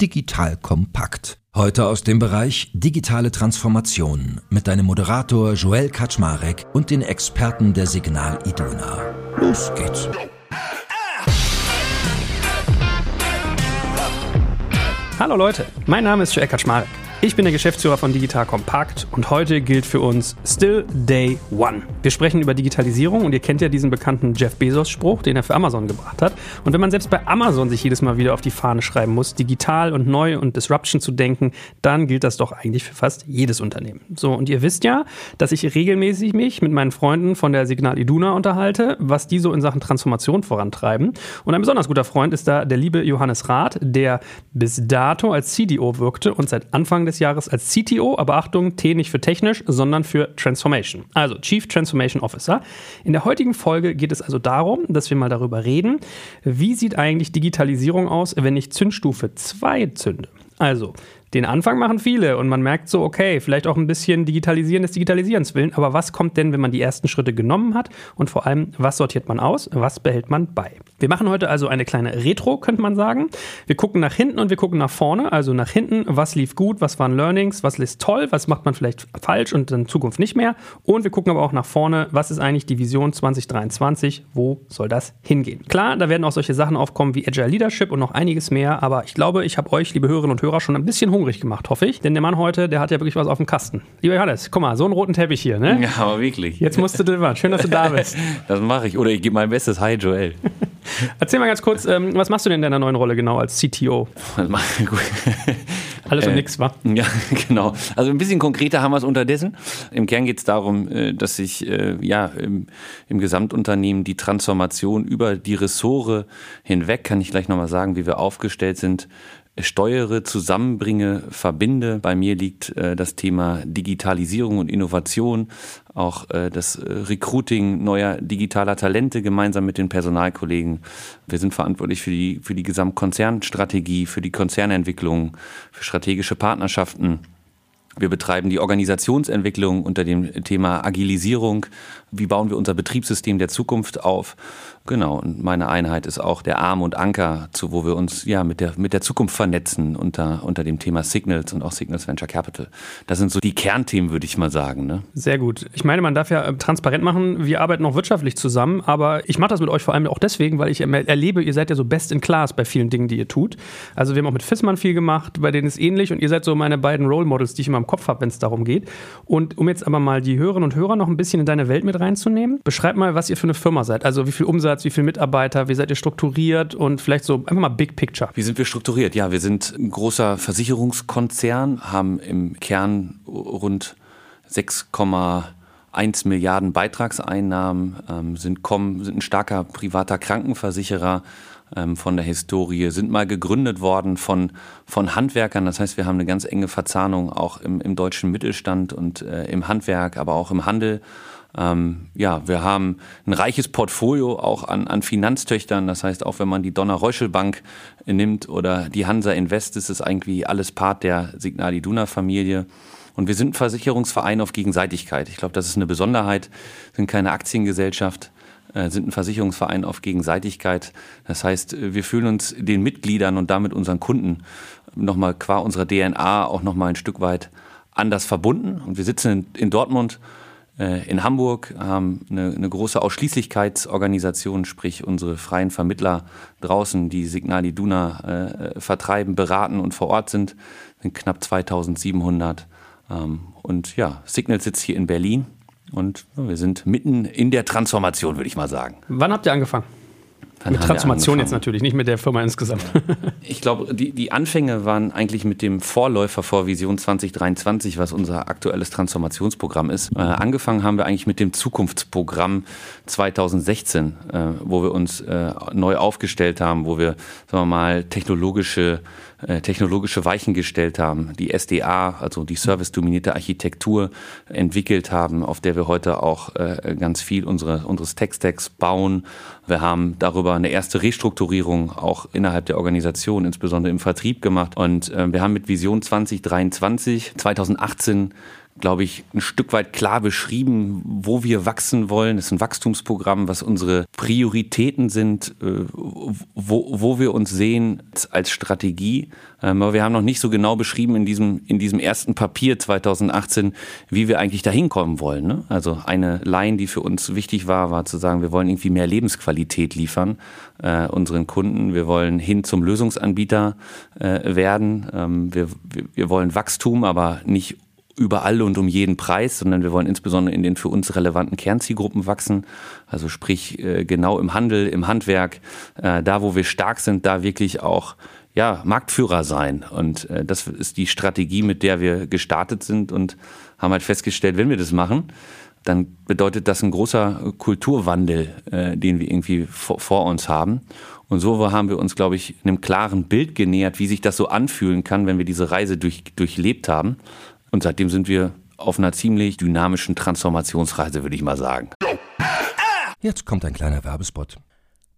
Digital Kompakt. Heute aus dem Bereich Digitale Transformation mit deinem Moderator Joel Kaczmarek und den Experten der Signal Iduna. Los geht's. Hallo Leute, mein Name ist Joel Kaczmarek. Ich bin der Geschäftsführer von Digital Compact und heute gilt für uns Still Day One. Wir sprechen über Digitalisierung und ihr kennt ja diesen bekannten Jeff Bezos-Spruch, den er für Amazon gebracht hat. Und wenn man selbst bei Amazon sich jedes Mal wieder auf die Fahne schreiben muss, digital und neu und Disruption zu denken, dann gilt das doch eigentlich für fast jedes Unternehmen. So, und ihr wisst ja, dass ich regelmäßig mich mit meinen Freunden von der Signal Iduna unterhalte, was die so in Sachen Transformation vorantreiben. Und ein besonders guter Freund ist da der liebe Johannes Rath, der bis dato als CDO wirkte und seit Anfang des Jahres als CTO, aber Achtung, T nicht für technisch, sondern für Transformation. Also Chief Transformation Officer. In der heutigen Folge geht es also darum, dass wir mal darüber reden, wie sieht eigentlich Digitalisierung aus, wenn ich Zündstufe 2 zünde. Also, den Anfang machen viele und man merkt so, okay, vielleicht auch ein bisschen Digitalisieren des Digitalisierens willen, aber was kommt denn, wenn man die ersten Schritte genommen hat? Und vor allem, was sortiert man aus, was behält man bei? Wir machen heute also eine kleine Retro, könnte man sagen. Wir gucken nach hinten und wir gucken nach vorne, also nach hinten, was lief gut, was waren Learnings, was ist toll, was macht man vielleicht falsch und in Zukunft nicht mehr. Und wir gucken aber auch nach vorne, was ist eigentlich die Vision 2023, wo soll das hingehen? Klar, da werden auch solche Sachen aufkommen wie Agile Leadership und noch einiges mehr, aber ich glaube, ich habe euch, liebe Hörerinnen und Hörer, schon ein bisschen hungrig gemacht, hoffe ich. Denn der Mann heute, der hat ja wirklich was auf dem Kasten. Lieber Johannes, guck mal, so einen roten Teppich hier, ne? Ja, aber wirklich. Jetzt musst du delivern. Schön, dass du da bist. das mache ich. Oder ich gebe mein Bestes. Hi, Joel. Erzähl mal ganz kurz, ähm, was machst du denn in deiner neuen Rolle genau als CTO? Alles und äh, nichts, wa? Ja, genau. Also ein bisschen konkreter haben wir es unterdessen. Im Kern geht es darum, äh, dass sich äh, ja im, im, Gesamtunternehmen die Transformation über die Ressort hinweg, kann ich gleich nochmal sagen, wie wir aufgestellt sind, steuere, zusammenbringe, verbinde. Bei mir liegt äh, das Thema Digitalisierung und Innovation, auch äh, das Recruiting neuer digitaler Talente gemeinsam mit den Personalkollegen. Wir sind verantwortlich für die, für die Gesamtkonzernstrategie, für die Konzernentwicklung, für strategische Partnerschaften. Wir betreiben die Organisationsentwicklung unter dem Thema Agilisierung. Wie bauen wir unser Betriebssystem der Zukunft auf? Genau, und meine Einheit ist auch der Arm und Anker, zu wo wir uns ja mit der, mit der Zukunft vernetzen unter, unter dem Thema Signals und auch Signals Venture Capital. Das sind so die Kernthemen, würde ich mal sagen. Ne? Sehr gut. Ich meine, man darf ja äh, transparent machen, wir arbeiten auch wirtschaftlich zusammen, aber ich mache das mit euch vor allem auch deswegen, weil ich erlebe, ihr seid ja so best in class bei vielen Dingen, die ihr tut. Also wir haben auch mit Fissmann viel gemacht, bei denen ist ähnlich und ihr seid so meine beiden Role Models, die ich immer im Kopf habe, wenn es darum geht. Und um jetzt aber mal die Hörerinnen und Hörer noch ein bisschen in deine Welt mit reinzunehmen, beschreib mal, was ihr für eine Firma seid. Also wie viel Umsatz Umsatz, wie viele Mitarbeiter, wie seid ihr strukturiert und vielleicht so einfach mal Big Picture. Wie sind wir strukturiert? Ja, wir sind ein großer Versicherungskonzern, haben im Kern rund 6,1 Milliarden Beitragseinnahmen, ähm, sind, kommen, sind ein starker privater Krankenversicherer ähm, von der Historie, sind mal gegründet worden von, von Handwerkern. Das heißt, wir haben eine ganz enge Verzahnung auch im, im deutschen Mittelstand und äh, im Handwerk, aber auch im Handel ähm, ja, wir haben ein reiches Portfolio auch an, an Finanztöchtern. Das heißt, auch wenn man die Donner-Reuschel-Bank nimmt oder die Hansa Invest, ist es eigentlich alles Part der Signal Iduna-Familie. Und wir sind ein Versicherungsverein auf Gegenseitigkeit. Ich glaube, das ist eine Besonderheit. Wir sind keine Aktiengesellschaft, äh, sind ein Versicherungsverein auf Gegenseitigkeit. Das heißt, wir fühlen uns den Mitgliedern und damit unseren Kunden nochmal qua unserer DNA auch nochmal ein Stück weit anders verbunden. Und wir sitzen in, in Dortmund äh, in Hamburg haben eine, eine, große Ausschließlichkeitsorganisation, sprich unsere freien Vermittler draußen, die Signal Iduna äh, vertreiben, beraten und vor Ort sind, sind knapp 2700. Ähm, und ja, Signal sitzt hier in Berlin und wir sind mitten in der Transformation, würde ich mal sagen. Wann habt ihr angefangen? Dann mit Transformation jetzt natürlich, nicht mit der Firma insgesamt. ich glaube, die, die Anfänge waren eigentlich mit dem Vorläufer vor Vision 2023, was unser aktuelles Transformationsprogramm ist. Äh, angefangen haben wir eigentlich mit dem Zukunftsprogramm 2016, äh, wo wir uns äh, neu aufgestellt haben, wo wir, sagen wir mal, technologische äh, technologische Weichen gestellt haben, die SDA, also die service-dominierte Architektur entwickelt haben, auf der wir heute auch äh, ganz viel unsere, unseres Tech-Stacks bauen. Wir haben darüber eine erste Restrukturierung auch innerhalb der Organisation, insbesondere im Vertrieb gemacht. Und äh, wir haben mit Vision 2023, 2018 glaube ich, ein Stück weit klar beschrieben, wo wir wachsen wollen. Es ist ein Wachstumsprogramm, was unsere Prioritäten sind, äh, wo, wo wir uns sehen als Strategie. Ähm, aber wir haben noch nicht so genau beschrieben in diesem, in diesem ersten Papier 2018, wie wir eigentlich dahin kommen wollen. Ne? Also eine Line, die für uns wichtig war, war zu sagen, wir wollen irgendwie mehr Lebensqualität liefern äh, unseren Kunden. Wir wollen hin zum Lösungsanbieter äh, werden. Ähm, wir, wir, wollen Wachstum, aber nicht überall und um jeden Preis, sondern wir wollen insbesondere in den für uns relevanten Kernzielgruppen wachsen. Also sprich äh, genau im Handel, im Handwerk, äh, da wo wir stark sind, da wirklich auch ja, Marktführer sein. Und äh, das ist die Strategie, mit der wir gestartet sind und haben halt festgestellt, wenn wir das machen, dann bedeutet das ein großer Kulturwandel, den wir irgendwie vor, uns haben. Und so haben wir uns, glaube ich, einem klaren Bild genähert, wie sich das so anfühlen kann, wenn wir diese Reise durch, durchlebt haben. Und seitdem sind wir auf einer ziemlich dynamischen Transformationsreise, würde ich mal sagen. Jetzt kommt ein kleiner Werbespot.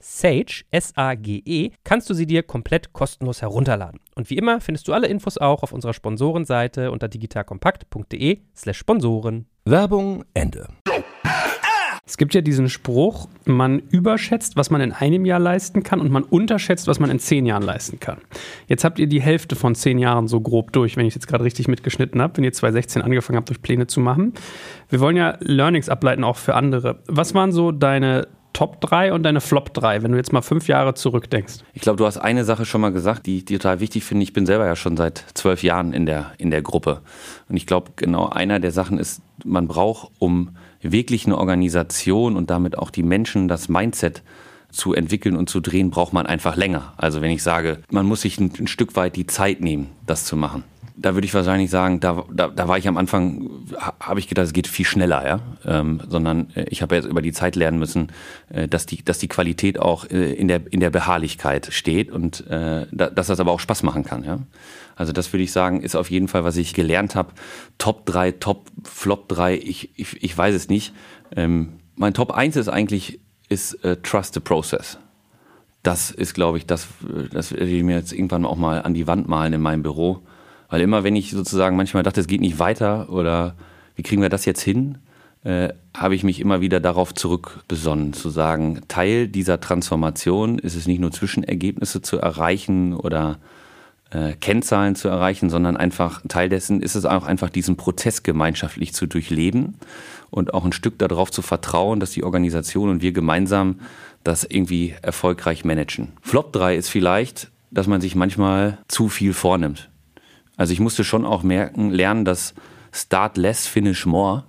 Sage, S-A-G-E, kannst du sie dir komplett kostenlos herunterladen. Und wie immer findest du alle Infos auch auf unserer Sponsorenseite unter digitalkompakt.de slash Sponsoren. Werbung Ende. Es gibt ja diesen Spruch, man überschätzt, was man in einem Jahr leisten kann und man unterschätzt, was man in zehn Jahren leisten kann. Jetzt habt ihr die Hälfte von zehn Jahren so grob durch, wenn ich jetzt gerade richtig mitgeschnitten habe, wenn ihr 2016 angefangen habt, euch Pläne zu machen. Wir wollen ja Learnings ableiten auch für andere. Was waren so deine Top 3 und deine Flop 3, wenn du jetzt mal fünf Jahre zurückdenkst? Ich glaube, du hast eine Sache schon mal gesagt, die, die total wichtig finde. Ich bin selber ja schon seit zwölf Jahren in der, in der Gruppe. Und ich glaube, genau einer der Sachen ist, man braucht, um wirklich eine Organisation und damit auch die Menschen, das Mindset zu entwickeln und zu drehen, braucht man einfach länger. Also wenn ich sage, man muss sich ein, ein Stück weit die Zeit nehmen, das zu machen da würde ich wahrscheinlich sagen, da, da, da war ich am Anfang, habe ich gedacht, es geht viel schneller, ja. Ähm, sondern äh, ich habe jetzt über die Zeit lernen müssen, äh, dass, die, dass die Qualität auch äh, in, der, in der Beharrlichkeit steht und äh, da, dass das aber auch Spaß machen kann, ja. Also das würde ich sagen, ist auf jeden Fall, was ich gelernt habe. Top 3, Top, Flop 3, ich, ich, ich weiß es nicht. Ähm, mein Top 1 ist eigentlich, ist äh, Trust the Process. Das ist, glaube ich, das, das werde ich mir jetzt irgendwann auch mal an die Wand malen in meinem Büro weil immer, wenn ich sozusagen manchmal dachte, es geht nicht weiter oder wie kriegen wir das jetzt hin, äh, habe ich mich immer wieder darauf zurückbesonnen, zu sagen, Teil dieser Transformation ist es nicht nur Zwischenergebnisse zu erreichen oder äh, Kennzahlen zu erreichen, sondern einfach Teil dessen ist es auch einfach diesen Prozess gemeinschaftlich zu durchleben und auch ein Stück darauf zu vertrauen, dass die Organisation und wir gemeinsam das irgendwie erfolgreich managen. Flop 3 ist vielleicht, dass man sich manchmal zu viel vornimmt. Also ich musste schon auch merken, lernen, dass Start less, finish more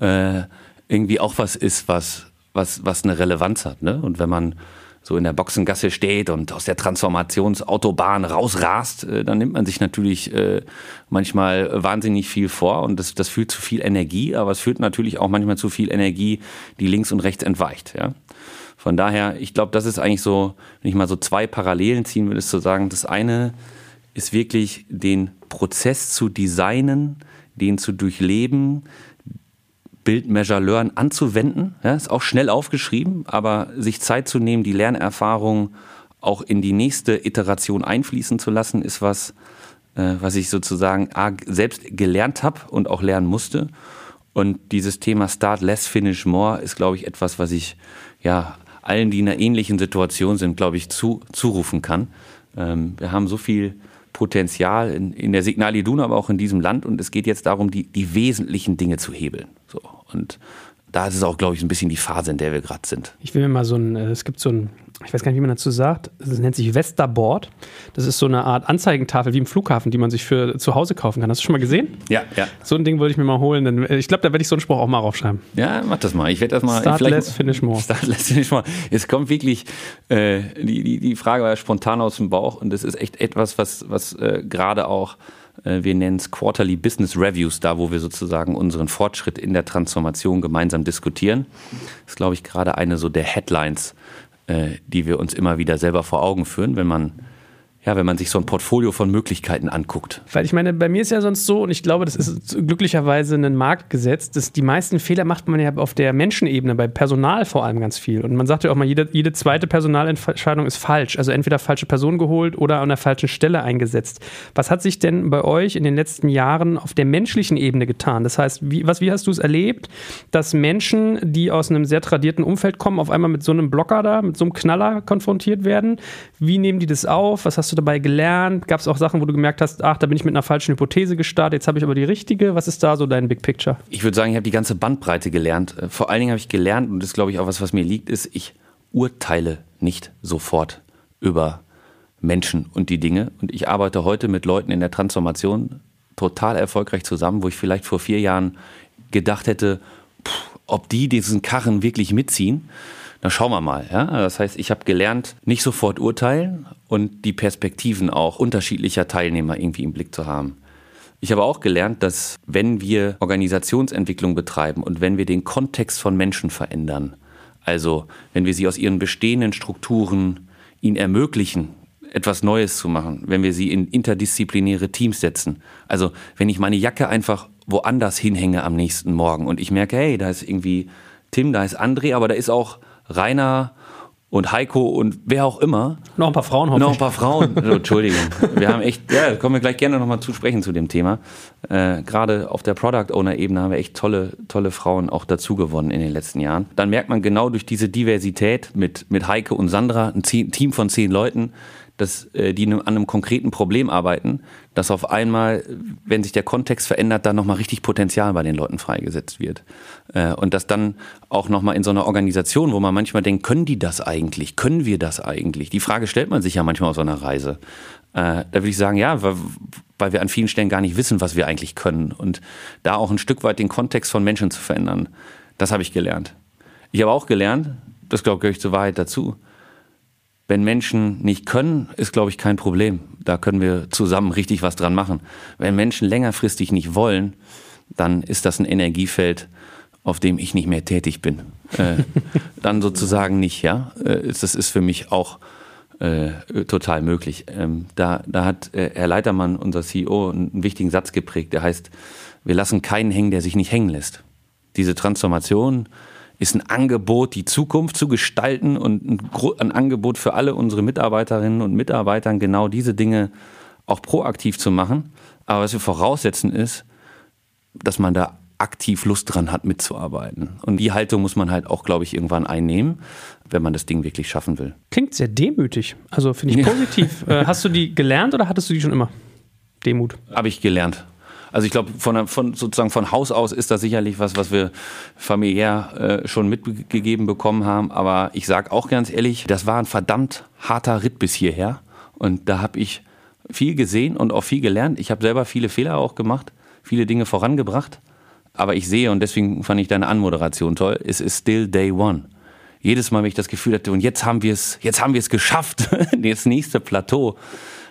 äh, irgendwie auch was ist, was, was, was eine Relevanz hat. Ne? Und wenn man so in der Boxengasse steht und aus der Transformationsautobahn rausrast, äh, dann nimmt man sich natürlich äh, manchmal wahnsinnig viel vor und das, das fühlt zu viel Energie, aber es führt natürlich auch manchmal zu viel Energie, die links und rechts entweicht. Ja? Von daher, ich glaube, das ist eigentlich so, wenn ich mal so zwei Parallelen ziehen würde, ist zu sagen, das eine ist wirklich den Prozess zu designen, den zu durchleben, Build, Measure, Learn anzuwenden. Ja, ist auch schnell aufgeschrieben, aber sich Zeit zu nehmen, die Lernerfahrung auch in die nächste Iteration einfließen zu lassen, ist was, äh, was ich sozusagen selbst gelernt habe und auch lernen musste. Und dieses Thema Start Less, Finish More ist, glaube ich, etwas, was ich ja allen, die in einer ähnlichen Situation sind, glaube ich, zu, zurufen kann. Ähm, wir haben so viel Potenzial in, in der Signal Iduna, aber auch in diesem Land und es geht jetzt darum, die, die wesentlichen Dinge zu hebeln. So. Und da ist es auch, glaube ich, ein bisschen die Phase, in der wir gerade sind. Ich will mir mal so ein, äh, es gibt so ein, ich weiß gar nicht, wie man dazu sagt, das nennt sich Westerboard. Das ist so eine Art Anzeigentafel wie im Flughafen, die man sich für zu Hause kaufen kann. Hast du schon mal gesehen? Ja, ja. So ein Ding wollte ich mir mal holen. Denn äh, ich glaube, da werde ich so einen Spruch auch mal raufschreiben. Ja, mach das mal. Ich werde das mal. Start less, finish more. Start less, finish more. Es kommt wirklich, äh, die, die, die Frage war spontan aus dem Bauch und das ist echt etwas, was, was äh, gerade auch äh, wir nennen es Quarterly Business Reviews, da wo wir sozusagen unseren Fortschritt in der Transformation gemeinsam diskutieren. Das ist, glaube ich, gerade eine so der Headlines, die wir uns immer wieder selber vor Augen führen, wenn man ja, wenn man sich so ein Portfolio von Möglichkeiten anguckt. Weil ich meine, bei mir ist ja sonst so, und ich glaube, das ist glücklicherweise ein Marktgesetz, dass die meisten Fehler macht man ja auf der Menschenebene, bei Personal vor allem ganz viel. Und man sagt ja auch mal, jede, jede zweite Personalentscheidung ist falsch. Also entweder falsche Person geholt oder an der falschen Stelle eingesetzt. Was hat sich denn bei euch in den letzten Jahren auf der menschlichen Ebene getan? Das heißt, wie, was, wie hast du es erlebt, dass Menschen, die aus einem sehr tradierten Umfeld kommen, auf einmal mit so einem Blocker da, mit so einem Knaller konfrontiert werden? Wie nehmen die das auf? Was hast du dabei gelernt? Gab es auch Sachen, wo du gemerkt hast, ach, da bin ich mit einer falschen Hypothese gestartet, jetzt habe ich aber die richtige? Was ist da so dein Big Picture? Ich würde sagen, ich habe die ganze Bandbreite gelernt. Äh, vor allen Dingen habe ich gelernt, und das ist, glaube ich, auch was, was mir liegt, ist, ich urteile nicht sofort über Menschen und die Dinge. Und ich arbeite heute mit Leuten in der Transformation total erfolgreich zusammen, wo ich vielleicht vor vier Jahren gedacht hätte, pff, ob die diesen Karren wirklich mitziehen. Na, schauen wir mal. Ja? Das heißt, ich habe gelernt, nicht sofort urteilen und die Perspektiven auch unterschiedlicher Teilnehmer irgendwie im Blick zu haben. Ich habe auch gelernt, dass wenn wir Organisationsentwicklung betreiben und wenn wir den Kontext von Menschen verändern, also wenn wir sie aus ihren bestehenden Strukturen ihnen ermöglichen, etwas Neues zu machen, wenn wir sie in interdisziplinäre Teams setzen. Also wenn ich meine Jacke einfach woanders hinhänge am nächsten Morgen und ich merke, hey, da ist irgendwie Tim, da ist André, aber da ist auch Rainer und Heiko und wer auch immer. Noch ein paar Frauen hoffe Noch ein paar Frauen. Also, Entschuldigung. Wir haben echt, ja, kommen wir gleich gerne nochmal zu sprechen zu dem Thema. Äh, Gerade auf der Product Owner Ebene haben wir echt tolle, tolle Frauen auch dazu gewonnen in den letzten Jahren. Dann merkt man genau durch diese Diversität mit, mit Heike und Sandra, ein Team von zehn Leuten, dass äh, die an einem konkreten Problem arbeiten, dass auf einmal, wenn sich der Kontext verändert, da nochmal richtig Potenzial bei den Leuten freigesetzt wird. Äh, und dass dann auch nochmal in so einer Organisation, wo man manchmal denkt, können die das eigentlich? Können wir das eigentlich? Die Frage stellt man sich ja manchmal auf so einer Reise. Äh, da würde ich sagen, ja, weil, weil wir an vielen Stellen gar nicht wissen, was wir eigentlich können. Und da auch ein Stück weit den Kontext von Menschen zu verändern, das habe ich gelernt. Ich habe auch gelernt, das glaube ich zur Wahrheit dazu, wenn Menschen nicht können, ist, glaube ich, kein Problem. Da können wir zusammen richtig was dran machen. Wenn Menschen längerfristig nicht wollen, dann ist das ein Energiefeld, auf dem ich nicht mehr tätig bin. Äh, dann sozusagen nicht, ja. Äh, das ist für mich auch äh, total möglich. Ähm, da, da hat äh, Herr Leitermann, unser CEO, einen wichtigen Satz geprägt, der heißt, wir lassen keinen hängen, der sich nicht hängen lässt. Diese Transformation ist ein Angebot, die Zukunft zu gestalten und ein, ein Angebot für alle unsere Mitarbeiterinnen und Mitarbeitern, genau diese Dinge auch proaktiv zu machen. Aber was wir voraussetzen ist, dass man da aktiv Lust dran hat, mitzuarbeiten. Und die Haltung muss man halt auch, glaube ich, irgendwann einnehmen, wenn man das Ding wirklich schaffen will. Klingt sehr demütig. Also finde ich positiv. Äh, hast du die gelernt oder hattest du die schon immer? Demut. Habe ich gelernt. Also ich glaube, von, von, sozusagen von Haus aus ist das sicherlich was, was wir familiär äh, schon mitgegeben bekommen haben. Aber ich sage auch ganz ehrlich, das war ein verdammt harter Ritt bis hierher. Und da habe ich viel gesehen und auch viel gelernt. Ich habe selber viele Fehler auch gemacht, viele Dinge vorangebracht. Aber ich sehe, und deswegen fand ich deine Anmoderation toll, es ist still day one. Jedes Mal, wenn ich das Gefühl hatte, und jetzt haben wir es, jetzt haben wir es geschafft, das nächste Plateau,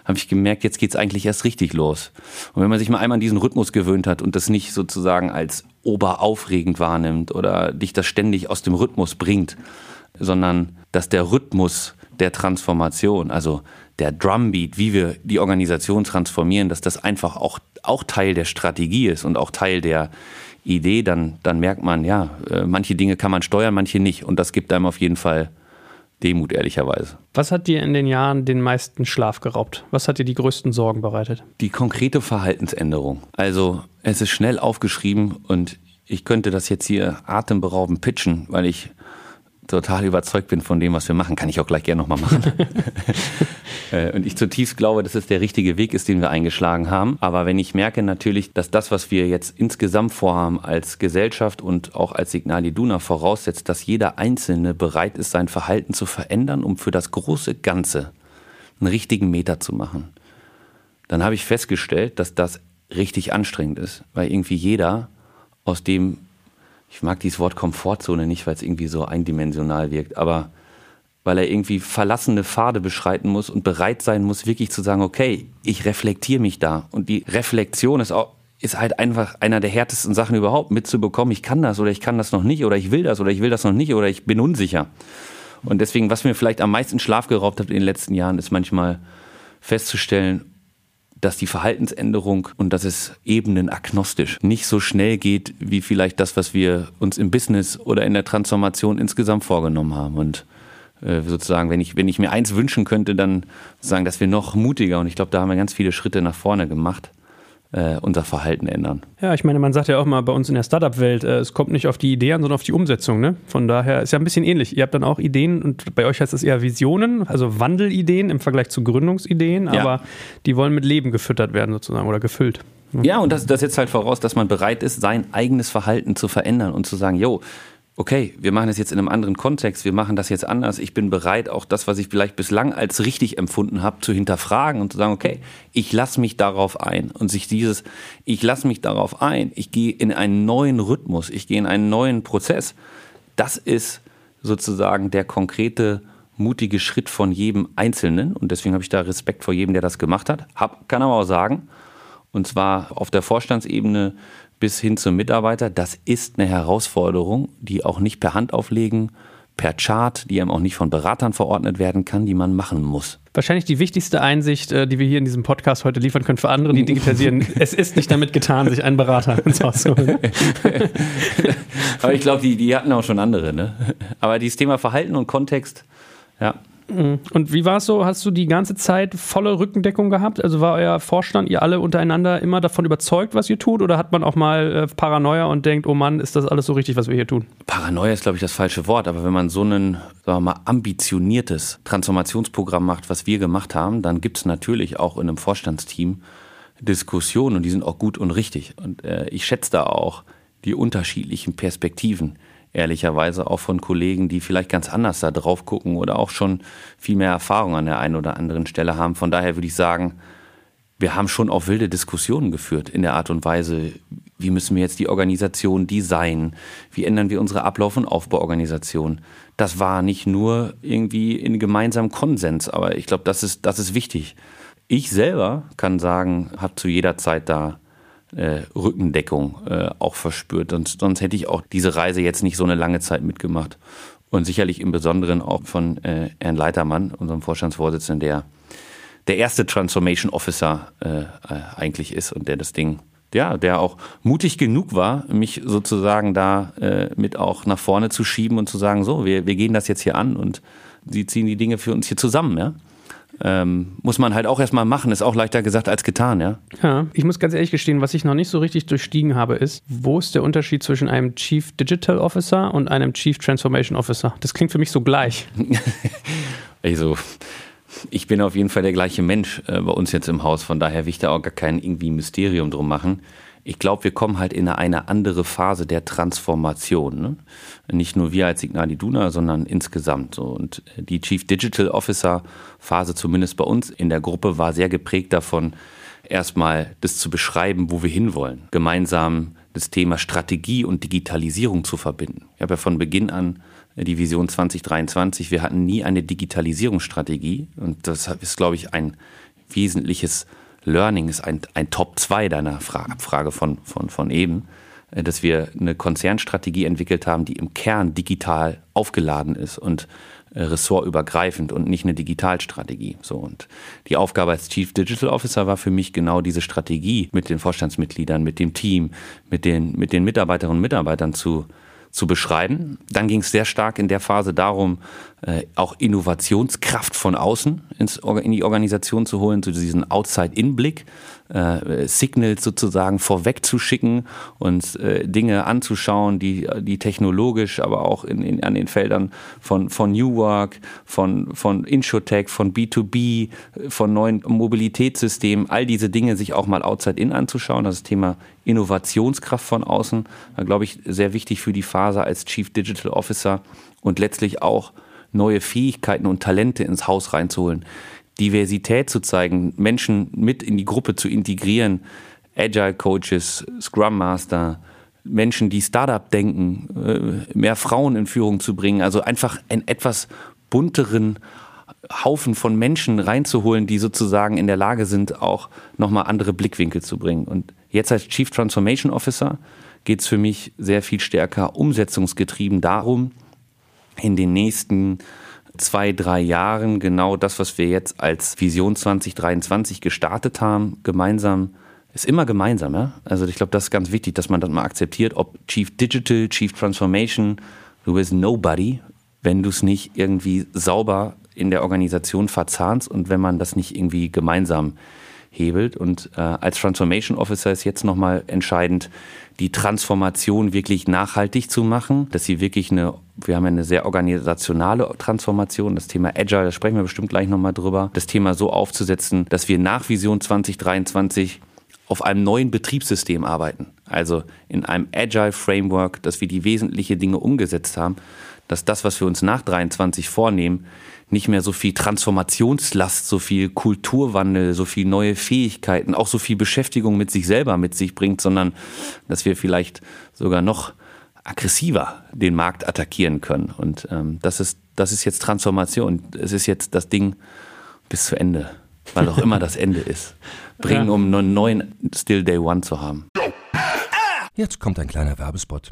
habe ich gemerkt, jetzt geht's eigentlich erst richtig los. Und wenn man sich mal einmal an diesen Rhythmus gewöhnt hat und das nicht sozusagen als oberaufregend wahrnimmt oder dich das ständig aus dem Rhythmus bringt, sondern dass der Rhythmus der Transformation, also der Drumbeat, wie wir die Organisation transformieren, dass das einfach auch, auch Teil der Strategie ist und auch Teil der Idee, dann, dann merkt man, ja, äh, manche Dinge kann man steuern, manche nicht. Und das gibt einem auf jeden Fall Demut, ehrlicherweise. Was hat dir in den Jahren den meisten Schlaf geraubt? Was hat dir die größten Sorgen bereitet? Die konkrete Verhaltensänderung. Also, es ist schnell aufgeschrieben und ich könnte das jetzt hier atemberaubend pitchen, weil ich total überzeugt bin von dem, was wir machen, kann ich auch gleich gerne nochmal machen. Äh, und ich zutiefst glaube, dass es der richtige Weg ist, den wir eingeschlagen haben. Aber wenn ich merke natürlich, dass das, was wir jetzt insgesamt vorhaben als Gesellschaft und auch als Signal Iduna voraussetzt, dass jeder Einzelne bereit ist, sein Verhalten zu verändern, um für das große Ganze einen richtigen Meter zu machen, dann habe ich festgestellt, dass das richtig anstrengend ist, weil irgendwie jeder aus dem ich mag dieses Wort Komfortzone nicht, weil es irgendwie so eindimensional wirkt, aber weil er irgendwie verlassene Pfade beschreiten muss und bereit sein muss, wirklich zu sagen, okay, ich reflektiere mich da. Und die Reflexion ist auch, ist halt einfach einer der härtesten Sachen überhaupt, mitzubekommen, ich kann das oder ich kann das noch nicht oder ich will das oder ich will das noch nicht oder ich bin unsicher. Und deswegen, was mir vielleicht am meisten Schlaf geraubt hat in den letzten Jahren, ist manchmal festzustellen, dass die Verhaltensänderung und das ist ebenenagnostisch nicht so schnell geht, wie vielleicht das, was wir uns im Business oder in der Transformation insgesamt vorgenommen haben. Und äh, sozusagen, wenn ich, wenn ich mir eins wünschen könnte, dann sagen, dass wir noch mutiger und ich glaube, da haben wir ganz viele Schritte nach vorne gemacht äh, unser Verhalten ändern. Ja, ich meine, man sagt ja auch mal bei uns in der Startup-Welt, äh, es kommt nicht auf die Idee an, sondern auf die Umsetzung. Ne? Von daher ist ja ein bisschen ähnlich. Ihr habt dann auch Ideen und bei euch heißt es eher Visionen, also Wandelideen im Vergleich zu Gründungsideen, ja. aber die wollen mit Leben gefüttert werden sozusagen oder gefüllt. Ja, und das, das setzt halt voraus, dass man bereit ist, sein eigenes Verhalten zu verändern und zu sagen, jo, okay, wir machen das jetzt in einem anderen Kontext, wir machen das jetzt anders. Ich bin bereit, auch das, was ich vielleicht bislang als richtig empfunden habe, zu hinterfragen und zu sagen, okay, ich lasse mich darauf ein. Und sich dieses, ich lasse mich darauf ein, ich gehe in einen neuen Rhythmus, ich gehe in einen neuen Prozess, das ist sozusagen der konkrete, mutige Schritt von jedem Einzelnen. Und deswegen habe ich da Respekt vor jedem, der das gemacht hat. Hab, kann aber auch sagen, und zwar auf der Vorstandsebene bis hin zum Mitarbeiter, das ist eine Herausforderung, die auch nicht per Hand auflegen, per Chart, die einem auch nicht von Beratern verordnet werden kann, die man machen muss. Wahrscheinlich die wichtigste Einsicht, äh, die wir hier in diesem Podcast heute liefern können für andere, die digitalisieren. es ist nicht damit getan, sich einen Berater ins Haus zu holen. Aber ich glaube, die, die hatten auch schon andere. Ne? Aber dieses Thema Verhalten und Kontext, ja. Und wie war es so? Hast du die ganze Zeit volle Rückendeckung gehabt? Also war euer Vorstand, ihr alle untereinander immer davon überzeugt, was ihr tut? Oder hat man auch mal äh, Paranoia und denkt, oh Mann, ist das alles so richtig, was wir hier tun? Paranoia ist, glaube ich, das falsche Wort. Aber wenn man so ein, sagen mal, ambitioniertes Transformationsprogramm macht, was wir gemacht haben, dann gibt es natürlich auch in einem Vorstandsteam Diskussionen und die sind auch gut und richtig. Und äh, ich schätze da auch die unterschiedlichen Perspektiven ehrlicherweise auch von Kollegen, die vielleicht ganz anders da drauf gucken oder auch schon viel mehr Erfahrung an der einen oder anderen Stelle haben. Von daher würde ich sagen, wir haben schon auch wilde Diskussionen geführt in der Art und Weise, wie müssen wir jetzt die Organisation designen, wie ändern wir unsere Ablauf- und Aufbauorganisation. Das war nicht nur irgendwie in gemeinsamem Konsens, aber ich glaube, das ist, das ist wichtig. Ich selber kann sagen, habe zu jeder Zeit da äh, Rückendeckung äh, auch verspürt. Und sonst hätte ich auch diese Reise jetzt nicht so eine lange Zeit mitgemacht. Und sicherlich im Besonderen auch von äh, Herrn Leitermann, unserem Vorstandsvorsitzenden, der der erste Transformation Officer äh, äh, eigentlich ist und der das Ding, ja, der auch mutig genug war, mich sozusagen da äh, mit auch nach vorne zu schieben und zu sagen, so, wir, wir gehen das jetzt hier an und sie ziehen die Dinge für uns hier zusammen, ja. Ähm, muss man halt auch erstmal machen, ist auch leichter gesagt als getan, ja. Ja, ich muss ganz ehrlich gestehen, was ich noch nicht so richtig durchstiegen habe, ist, wo ist der Unterschied zwischen einem Chief Digital Officer und einem Chief Transformation Officer? Das klingt für mich so gleich. also, ich bin auf jeden Fall der gleiche Mensch äh, bei uns jetzt im Haus, von daher will ich da auch gar kein irgendwie Mysterium drum machen ich glaube, wir kommen halt in eine andere Phase der Transformation. Ne? Nicht nur wir als Signal Iduna, sondern insgesamt. So. Und die Chief Digital Officer Phase, zumindest bei uns in der Gruppe, war sehr geprägt davon, erstmal das zu beschreiben, wo wir hinwollen. Gemeinsam das Thema Strategie und Digitalisierung zu verbinden. Ich habe ja von Beginn an die Vision 2023, wir hatten nie eine Digitalisierungsstrategie. Und das ist, glaube ich, ein wesentliches Learning ist ein, ein Top 2 deiner Fra Abfrage von, von, von eben, äh, dass wir eine Konzernstrategie entwickelt haben, die im Kern digital aufgeladen ist und äh, ressortübergreifend und nicht eine Digitalstrategie. So und die Aufgabe als Chief Digital Officer war für mich genau diese Strategie mit den Vorstandsmitgliedern, mit dem Team, mit den mit den Mitarbeiterinnen und Mitarbeitern zu zu beschreiben. Dann ging es sehr stark in der Phase darum, äh, auch Innovationskraft von außen ins, in die Organisation zu holen, zu diesem Outside-In-Blick. Äh, Signals sozusagen vorwegzuschicken, uns äh, Dinge anzuschauen, die, die technologisch, aber auch in, in, an den Feldern von, von New Work, von, von Insurtech, von B2B, von neuen Mobilitätssystemen, all diese Dinge sich auch mal outside in anzuschauen. Das Thema Innovationskraft von außen, glaube ich, sehr wichtig für die Phase als Chief Digital Officer und letztlich auch neue Fähigkeiten und Talente ins Haus reinzuholen. Diversität zu zeigen, Menschen mit in die Gruppe zu integrieren, Agile Coaches, Scrum Master, Menschen, die Startup denken, äh, mehr Frauen in Führung zu bringen, also einfach einen etwas bunteren Haufen von Menschen reinzuholen, die sozusagen in der Lage sind, auch nochmal andere Blickwinkel zu bringen. Und jetzt als Chief Transformation Officer geht es für mich sehr viel stärker umsetzungsgetrieben darum, in den nächsten zwei, drei Jahren genau das, was wir jetzt als Vision 2023 gestartet haben, gemeinsam ist immer gemeinsam. Ja? Also ich glaube, das ist ganz wichtig, dass man das mal akzeptiert, ob Chief Digital, Chief Transformation, du bist nobody, wenn du es nicht irgendwie sauber in der Organisation verzahnst und wenn man das nicht irgendwie gemeinsam hebelt. Und äh, als Transformation Officer ist jetzt nochmal entscheidend, die Transformation wirklich nachhaltig zu machen, dass sie wirklich eine, wir haben ja eine sehr organisationale Transformation, das Thema Agile, da sprechen wir bestimmt gleich nochmal drüber, das Thema so aufzusetzen, dass wir nach Vision 2023 auf einem neuen Betriebssystem arbeiten. Also in einem Agile Framework, dass wir die wesentlichen Dinge umgesetzt haben, dass das, was wir uns nach 23 vornehmen, nicht mehr so viel Transformationslast, so viel Kulturwandel, so viel neue Fähigkeiten, auch so viel Beschäftigung mit sich selber mit sich bringt, sondern dass wir vielleicht sogar noch aggressiver den Markt attackieren können. Und ähm, das, ist, das ist jetzt Transformation. Es ist jetzt das Ding bis zu Ende, weil auch immer das Ende ist. Bringen, um einen neuen Still Day One zu haben. Jetzt kommt ein kleiner Werbespot.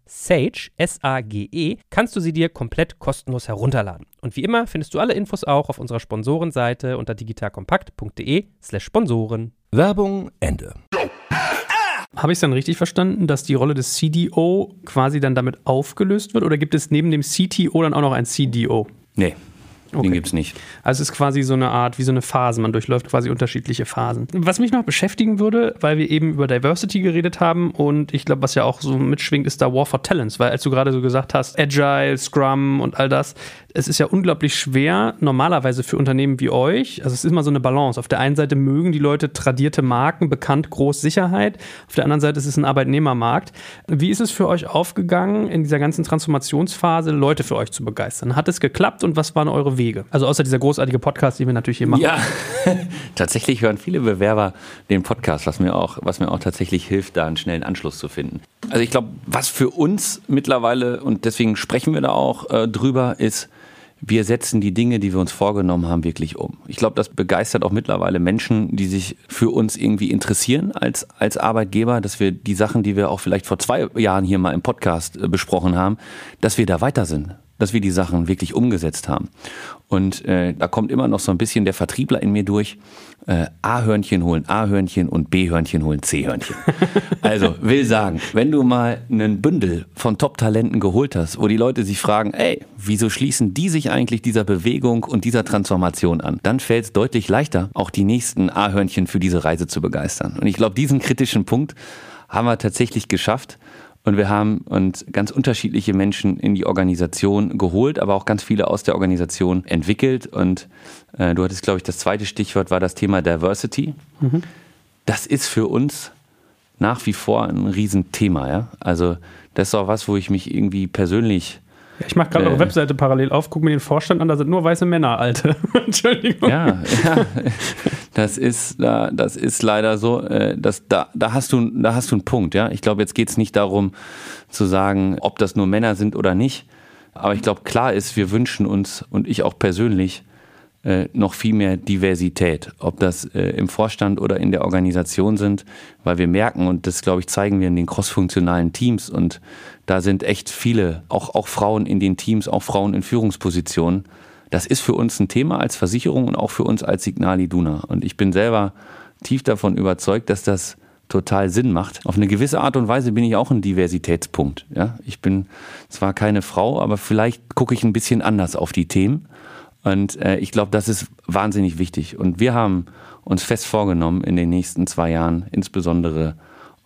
Sage, S-A-G-E, kannst du sie dir komplett kostenlos herunterladen. Und wie immer findest du alle Infos auch auf unserer Sponsorenseite unter digitalkompakt.de slash Sponsoren. Werbung Ende. Habe ich es dann richtig verstanden, dass die Rolle des CDO quasi dann damit aufgelöst wird? Oder gibt es neben dem CTO dann auch noch ein CDO? Nee, Okay. Den gibt es nicht. Also es ist quasi so eine Art, wie so eine Phase. Man durchläuft quasi unterschiedliche Phasen. Was mich noch beschäftigen würde, weil wir eben über Diversity geredet haben und ich glaube, was ja auch so mitschwingt, ist da War for Talents. Weil als du gerade so gesagt hast, Agile, Scrum und all das, es ist ja unglaublich schwer, normalerweise für Unternehmen wie euch, also es ist immer so eine Balance. Auf der einen Seite mögen die Leute tradierte Marken, bekannt, groß, Sicherheit. Auf der anderen Seite ist es ein Arbeitnehmermarkt. Wie ist es für euch aufgegangen, in dieser ganzen Transformationsphase Leute für euch zu begeistern? Hat es geklappt und was waren eure Wege? Also außer dieser großartige Podcast, den wir natürlich hier machen. Ja, tatsächlich hören viele Bewerber den Podcast, was mir auch, was mir auch tatsächlich hilft, da einen schnellen Anschluss zu finden. Also ich glaube, was für uns mittlerweile, und deswegen sprechen wir da auch äh, drüber, ist, wir setzen die Dinge, die wir uns vorgenommen haben, wirklich um. Ich glaube, das begeistert auch mittlerweile Menschen, die sich für uns irgendwie interessieren als, als Arbeitgeber, dass wir die Sachen, die wir auch vielleicht vor zwei Jahren hier mal im Podcast äh, besprochen haben, dass wir da weiter sind dass wir die Sachen wirklich umgesetzt haben. Und äh, da kommt immer noch so ein bisschen der Vertriebler in mir durch. Äh, A-Hörnchen holen A-Hörnchen und B-Hörnchen holen C-Hörnchen. also will sagen, wenn du mal einen Bündel von Top-Talenten geholt hast, wo die Leute sich fragen, ey, wieso schließen die sich eigentlich dieser Bewegung und dieser Transformation an, dann fällt es deutlich leichter, auch die nächsten A-Hörnchen für diese Reise zu begeistern. Und ich glaube, diesen kritischen Punkt haben wir tatsächlich geschafft. Und wir haben uns ganz unterschiedliche Menschen in die Organisation geholt, aber auch ganz viele aus der Organisation entwickelt. Und äh, du hattest, glaube ich, das zweite Stichwort war das Thema Diversity. Mhm. Das ist für uns nach wie vor ein Riesenthema. Ja? Also das ist auch was, wo ich mich irgendwie persönlich ich mache gerade äh, eure Webseite parallel auf, gucke mir den Vorstand an, da sind nur weiße Männer, alte. Entschuldigung. Ja, ja. Das ist, das ist leider so. Äh, das, da, da, hast du, da hast du einen Punkt, ja. Ich glaube, jetzt geht es nicht darum zu sagen, ob das nur Männer sind oder nicht. Aber ich glaube, klar ist, wir wünschen uns und ich auch persönlich äh, noch viel mehr Diversität, ob das äh, im Vorstand oder in der Organisation sind, weil wir merken, und das glaube ich zeigen wir in den crossfunktionalen Teams und da sind echt viele, auch, auch Frauen in den Teams, auch Frauen in Führungspositionen. Das ist für uns ein Thema als Versicherung und auch für uns als Signal Iduna. Und ich bin selber tief davon überzeugt, dass das total Sinn macht. Auf eine gewisse Art und Weise bin ich auch ein Diversitätspunkt. Ja? Ich bin zwar keine Frau, aber vielleicht gucke ich ein bisschen anders auf die Themen und äh, ich glaube, das ist wahnsinnig wichtig. Und wir haben uns fest vorgenommen, in den nächsten zwei Jahren insbesondere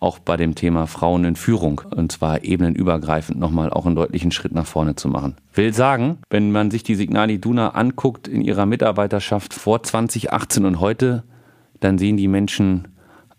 auch bei dem Thema Frauen in Führung, und zwar ebenenübergreifend nochmal auch einen deutlichen Schritt nach vorne zu machen. Will sagen, wenn man sich die Signali Duna anguckt in ihrer Mitarbeiterschaft vor 2018 und heute, dann sehen die Menschen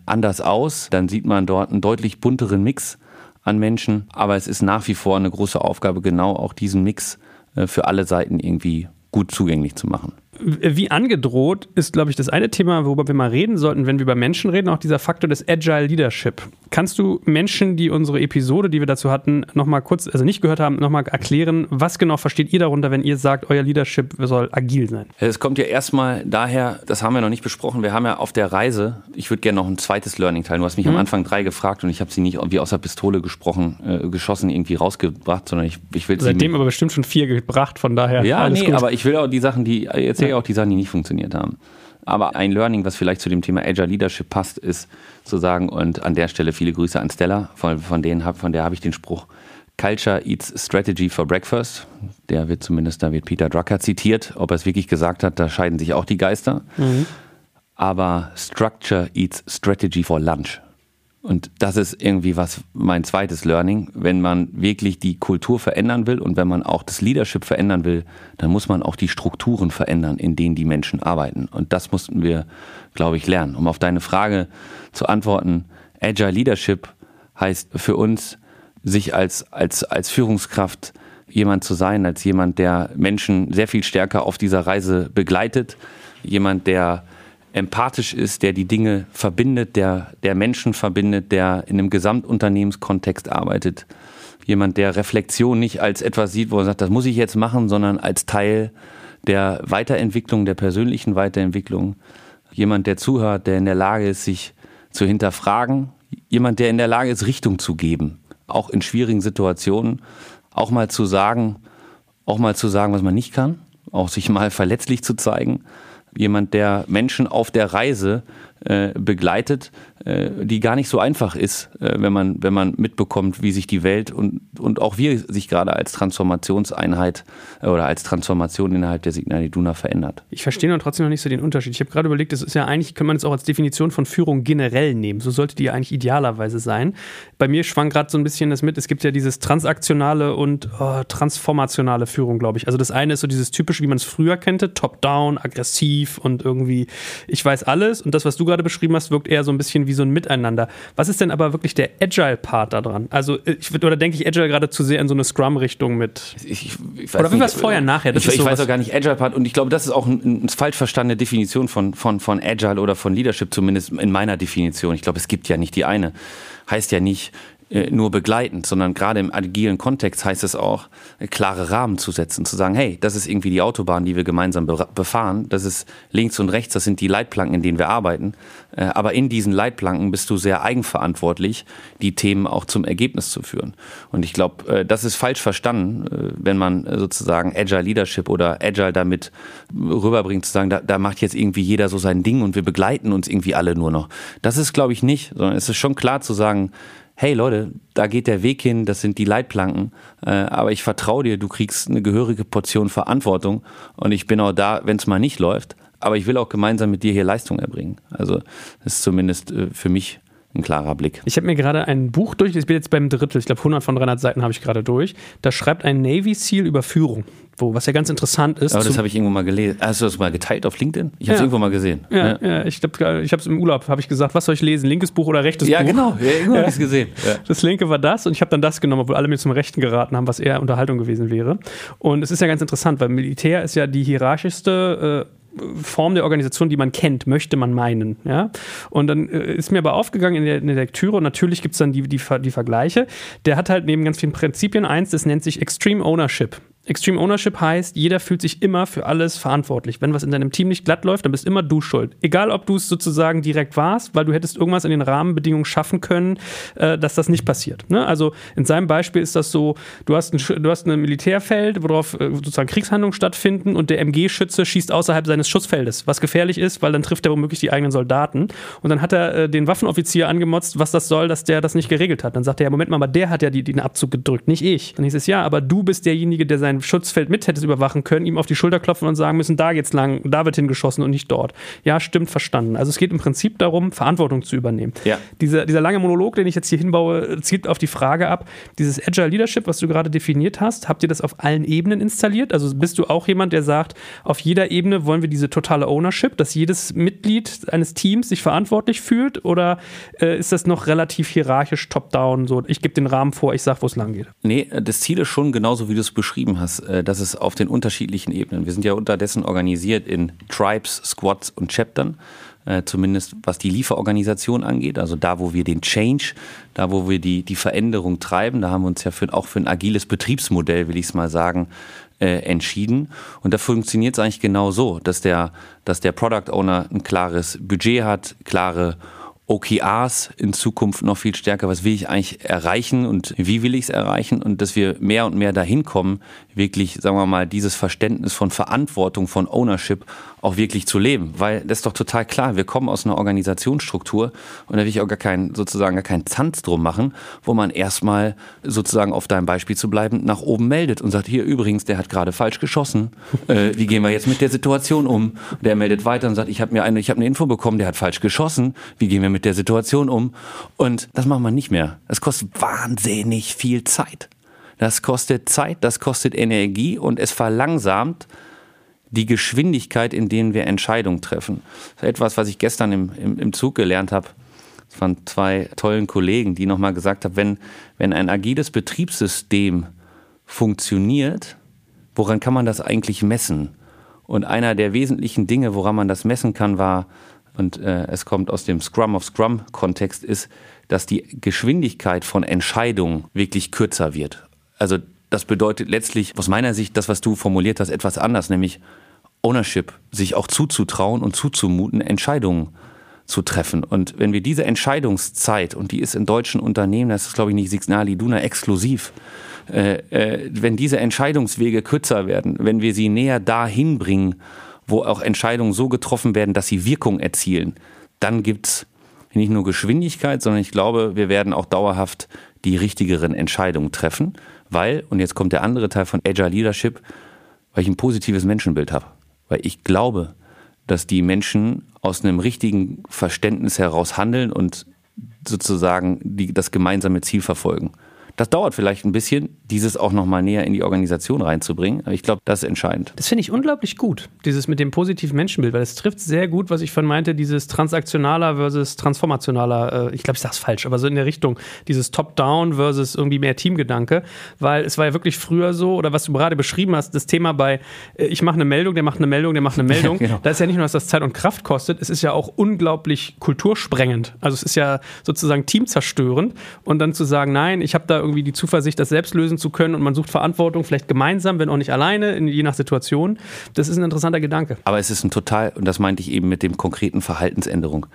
anders aus. Dann sieht man dort einen deutlich bunteren Mix an Menschen. Aber es ist nach wie vor eine große Aufgabe, genau auch diesen Mix äh, für alle Seiten irgendwie gut zugänglich zu machen. Wie angedroht ist, glaube ich, das eine Thema, worüber wir mal reden sollten, wenn wir über Menschen reden, auch dieser Faktor des Agile Leadership. Kannst du Menschen, die unsere Episode, die wir dazu hatten, nochmal kurz, also nicht gehört haben, nochmal erklären, was genau versteht ihr darunter, wenn ihr sagt, euer Leadership soll agil sein? Es kommt ja erstmal daher, das haben wir noch nicht besprochen, wir haben ja auf der Reise, ich würde gerne noch ein zweites Learning teilen. Du hast mich mhm. am Anfang drei gefragt und ich habe sie nicht wie aus der Pistole gesprochen, äh, geschossen, irgendwie rausgebracht, sondern ich, ich will Seitdem aber bestimmt schon vier gebracht, von daher. Ja, nee, gut. aber ich will auch die Sachen, die, jetzt ja. auch die Sachen, die nicht funktioniert haben. Aber ein Learning, was vielleicht zu dem Thema Agile Leadership passt, ist zu sagen, und an der Stelle viele Grüße an Stella, von, von, denen hab, von der habe ich den Spruch, Culture eats strategy for breakfast. Der wird zumindest, da wird Peter Drucker zitiert. Ob er es wirklich gesagt hat, da scheiden sich auch die Geister. Mhm. Aber Structure eats strategy for lunch. Und das ist irgendwie was mein zweites Learning. Wenn man wirklich die Kultur verändern will und wenn man auch das Leadership verändern will, dann muss man auch die Strukturen verändern, in denen die Menschen arbeiten. Und das mussten wir, glaube ich, lernen. Um auf deine Frage zu antworten, Agile Leadership heißt für uns, sich als, als, als Führungskraft jemand zu sein, als jemand, der Menschen sehr viel stärker auf dieser Reise begleitet, jemand, der empathisch ist, der die Dinge verbindet, der, der Menschen verbindet, der in einem Gesamtunternehmenskontext arbeitet. Jemand, der Reflexion nicht als etwas sieht, wo er sagt, das muss ich jetzt machen, sondern als Teil der Weiterentwicklung, der persönlichen Weiterentwicklung. Jemand, der zuhört, der in der Lage ist, sich zu hinterfragen. Jemand, der in der Lage ist, Richtung zu geben, auch in schwierigen Situationen. Auch mal zu sagen, auch mal zu sagen, was man nicht kann, auch sich mal verletzlich zu zeigen jemand, der Menschen auf der Reise äh, begleitet, die gar nicht so einfach ist, äh, wenn, man, wenn man mitbekommt, wie sich die Welt und, und auch wir sich gerade als Transformationseinheit äh, oder als Transformation innerhalb der Signal Iduna verändert. Ich verstehe noch trotzdem noch nicht so den Unterschied. Ich habe gerade überlegt, das ist ja eigentlich, kann man es auch als Definition von Führung generell nehmen. So sollte die ja eigentlich idealerweise sein. Bei mir schwang gerade so ein bisschen das mit, es gibt ja dieses transaktionale und oh, transformationale Führung, glaube ich. Also das eine ist so dieses typische, wie man es früher kannte, top-down, aggressiv und irgendwie, ich weiß alles und das, was du gerade beschrieben hast, wirkt eher so ein bisschen wie so ein Miteinander. Was ist denn aber wirklich der Agile-Part da dran? Also, ich, oder denke ich Agile gerade zu sehr in so eine Scrum-Richtung mit? Ich, ich oder wie war es vorher, nachher? Das ich, ich weiß auch gar nicht Agile-Part und ich glaube, das ist auch eine ein falsch verstandene Definition von, von, von Agile oder von Leadership, zumindest in meiner Definition. Ich glaube, es gibt ja nicht die eine. Heißt ja nicht, äh, nur begleitend, sondern gerade im agilen Kontext heißt es auch, äh, klare Rahmen zu setzen, zu sagen, hey, das ist irgendwie die Autobahn, die wir gemeinsam befahren, das ist links und rechts, das sind die Leitplanken, in denen wir arbeiten, äh, aber in diesen Leitplanken bist du sehr eigenverantwortlich, die Themen auch zum Ergebnis zu führen. Und ich glaube, das ist falsch verstanden, wenn man sozusagen Agile Leadership oder Agile damit rüberbringt, zu sagen, da, da macht jetzt irgendwie jeder so sein Ding und wir begleiten uns irgendwie alle nur noch. Das ist, glaube ich, nicht, sondern es ist schon klar zu sagen, hey Leute, da geht der Weg hin, das sind die Leitplanken, äh, aber ich vertraue dir, du kriegst eine gehörige Portion Verantwortung und ich bin auch da, wenn es mal nicht läuft, aber ich will auch gemeinsam mit dir hier Leistung erbringen. Also das ist zumindest äh, für mich ein klarer Blick. Ich habe mir gerade ein Buch durch, ich bin jetzt beim Drittel, ich glaube 100 von 300 Seiten habe ich gerade durch. Da schreibt ein Navy SEAL über Führung, wo, was ja ganz interessant ist. Aber das habe ich irgendwo mal gelesen. Hast du das mal geteilt auf LinkedIn? Ich habe es Ja. irgendwo mal gesehen. ja, ja. ich glaube, ich habe es im Urlaub, habe ich gesagt, was soll ich lesen, linkes Buch oder rechtes ja Buch? genau. Ja, irgendwo habe ich es gesehen. Ja. Das linke war das und ich habe dann das genommen, obwohl alle mir zum Rechten geraten haben, was eher Unterhaltung gewesen wäre. Und es ist ja ganz interessant, weil Militär ist ja die hierarchischste äh, Form der Organisation, die man kennt, möchte man meinen. Ja? Und dann äh, ist mir aber aufgegangen in der, in der Lektüre, und natürlich gibt es dann die, die, die Vergleiche, der hat halt neben ganz vielen Prinzipien eins, das nennt sich Extreme Ownership. Extreme Ownership heißt, jeder fühlt sich immer für alles verantwortlich. Wenn was in deinem Team nicht glatt läuft, dann bist immer du schuld. Egal, ob du es sozusagen direkt warst, weil du hättest irgendwas in den Rahmenbedingungen schaffen können, äh, dass das nicht passiert. Ne? Also in seinem Beispiel ist das so, du hast ein, du hast ein Militärfeld, worauf äh, sozusagen Kriegshandlungen stattfinden und der MG-Schütze schießt außerhalb seines Schussfeldes, was gefährlich ist, weil dann trifft er womöglich die eigenen Soldaten. Und dann hat er äh, den Waffenoffizier angemotzt, was das soll, dass der das nicht geregelt hat. Dann sagt er, ja, Moment mal, aber der hat ja die, den Abzug gedrückt, nicht ich. Dann hieß es, ja, aber du bist derjenige, der sein Schutzfeld mit hättest überwachen können, ihm auf die Schulter klopfen und sagen müssen, da geht's lang, da wird hingeschossen und nicht dort. Ja, stimmt, verstanden. Also es geht im Prinzip darum, Verantwortung zu übernehmen. Ja. Dieser, dieser lange Monolog, den ich jetzt hier hinbaue, zielt auf die Frage ab, dieses Agile Leadership, was du gerade definiert hast, habt ihr das auf allen Ebenen installiert? Also bist du auch jemand, der sagt, auf jeder Ebene wollen wir diese totale Ownership, dass jedes Mitglied eines Teams sich verantwortlich fühlt? Oder äh, ist das noch relativ hierarchisch top-down, so ich gebe den Rahmen vor, ich sag, wo es lang geht? Nee, das Ziel ist schon genauso, wie du es beschrieben hast, äh, dass es auf den unterschiedlichen Ebenen, wir sind ja unterdessen organisiert in Tribes, Squads und Chaptern, äh, zumindest was die Lieferorganisation angeht, also da, wo wir den Change, da, wo wir die, die Veränderung treiben, da haben wir uns ja für, auch für ein agiles Betriebsmodell, will ich es mal sagen, äh, entschieden. Und da funktioniert es eigentlich genau so, dass der, dass der Product Owner ein klares Budget hat, klare OKRs in Zukunft noch viel stärker. Was will ich eigentlich erreichen und wie will ich es erreichen? Und dass wir mehr und mehr dahin kommen, wirklich, sagen wir mal, dieses Verständnis von Verantwortung, von Ownership auch wirklich zu leben. Weil das ist doch total klar. Wir kommen aus einer Organisationsstruktur und da will ich auch gar keinen, sozusagen gar keinen Zanz drum machen, wo man erstmal sozusagen auf deinem Beispiel zu bleiben, nach oben meldet und sagt, hier übrigens, der hat gerade falsch geschossen. Äh, wie gehen wir jetzt mit der Situation um? Der meldet weiter und sagt, ich habe mir eine, ich habe eine Info bekommen, der hat falsch geschossen. Wie gehen wir mit der Situation um? Und das machen wir nicht mehr. Das kostet wahnsinnig viel Zeit. Das kostet Zeit, das kostet Energie und es verlangsamt die Geschwindigkeit, in denen wir Entscheidungen treffen. Das ist etwas, was ich gestern im, im, im Zug gelernt habe von zwei tollen Kollegen, die nochmal gesagt haben, wenn, wenn ein agiles Betriebssystem funktioniert, woran kann man das eigentlich messen? Und einer der wesentlichen Dinge, woran man das messen kann, war, und äh, es kommt aus dem Scrum of Scrum-Kontext, ist, dass die Geschwindigkeit von Entscheidungen wirklich kürzer wird. Also das bedeutet letztlich aus meiner Sicht das, was du formuliert hast, etwas anders, nämlich Ownership, sich auch zuzutrauen und zuzumuten, Entscheidungen zu treffen. Und wenn wir diese Entscheidungszeit, und die ist in deutschen Unternehmen, das ist glaube ich nicht Signal Iduna exklusiv, äh, äh, wenn diese Entscheidungswege kürzer werden, wenn wir sie näher dahin bringen, wo auch Entscheidungen so getroffen werden, dass sie Wirkung erzielen, dann gibt's nicht nur Geschwindigkeit, sondern ich glaube, wir werden auch dauerhaft die richtigeren Entscheidungen treffen, weil, und jetzt kommt der andere Teil von Agile Leadership, weil ich ein positives Menschenbild habe. Weil ich glaube, dass die Menschen aus einem richtigen Verständnis heraus handeln und sozusagen die, das gemeinsame Ziel verfolgen. Das dauert vielleicht ein bisschen, dieses auch nochmal näher in die Organisation reinzubringen. Aber ich glaube, das ist entscheidend. Das finde ich unglaublich gut, dieses mit dem positiven Menschenbild, weil es trifft sehr gut, was ich von meinte, dieses transaktionaler versus transformationaler, äh, ich glaube, ich sage es falsch, aber so in der Richtung, dieses Top-Down versus irgendwie mehr Teamgedanke, weil es war ja wirklich früher so, oder was du gerade beschrieben hast, das Thema bei, äh, ich mache eine Meldung, der macht eine Meldung, der macht eine Meldung, genau. da ist ja nicht nur, dass das Zeit und Kraft kostet, es ist ja auch unglaublich kultursprengend. Also es ist ja sozusagen teamzerstörend und dann zu sagen, nein, ich habe da irgendwie die Zuversicht, das selbst lösen zu können und man sucht Verantwortung, vielleicht gemeinsam, wenn auch nicht alleine, in, je nach Situation. Das ist ein interessanter Gedanke. Aber es ist ein total, und das meinte ich eben mit dem konkreten Verhaltensänderung.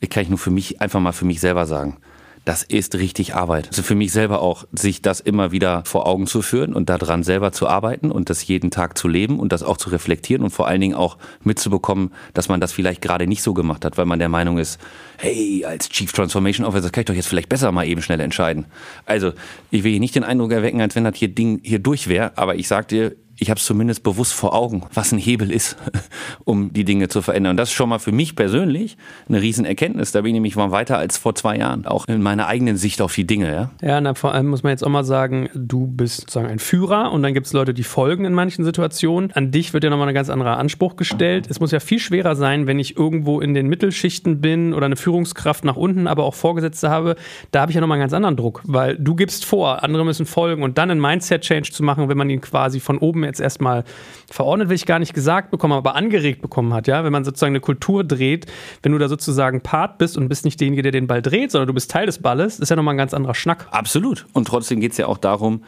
Ich kann ich nur für mich, einfach mal für mich selber sagen. Das ist richtig Arbeit. Also für mich selber auch, sich das immer wieder vor Augen zu führen und daran selber zu arbeiten und das jeden Tag zu leben und das auch zu reflektieren und vor allen Dingen auch mitzubekommen, dass man das vielleicht gerade nicht so gemacht hat, weil man der Meinung ist, hey, als Chief Transformation Officer kann ich doch jetzt vielleicht besser mal eben schnell entscheiden. Also, ich will hier nicht den Eindruck erwecken, als wenn das hier Ding hier durch wäre, aber ich sag dir, ich habe es zumindest bewusst vor Augen, was ein Hebel ist, um die Dinge zu verändern. Und das ist schon mal für mich persönlich eine Riesenerkenntnis. Da bin ich nämlich mal weiter als vor zwei Jahren, auch in meiner eigenen Sicht auf die Dinge. Ja, ja na, vor allem muss man jetzt auch mal sagen, du bist sozusagen ein Führer und dann gibt es Leute, die folgen in manchen Situationen. An dich wird ja nochmal ein ganz anderer Anspruch gestellt. Es muss ja viel schwerer sein, wenn ich irgendwo in den Mittelschichten bin oder eine Führungskraft nach unten, aber auch Vorgesetzte habe. Da habe ich ja nochmal einen ganz anderen Druck, weil du gibst vor, andere müssen folgen und dann einen Mindset-Change zu machen, wenn man ihn quasi von oben jetzt erstmal verordnet, will ich gar nicht gesagt bekommen, aber angeregt bekommen hat, ja, wenn man sozusagen eine Kultur dreht, wenn du da sozusagen Part bist und bist nicht derjenige, der den Ball dreht, sondern du bist Teil des Balles, ist ja nochmal ein ganz anderer Schnack. Absolut. Und trotzdem geht es ja auch darum,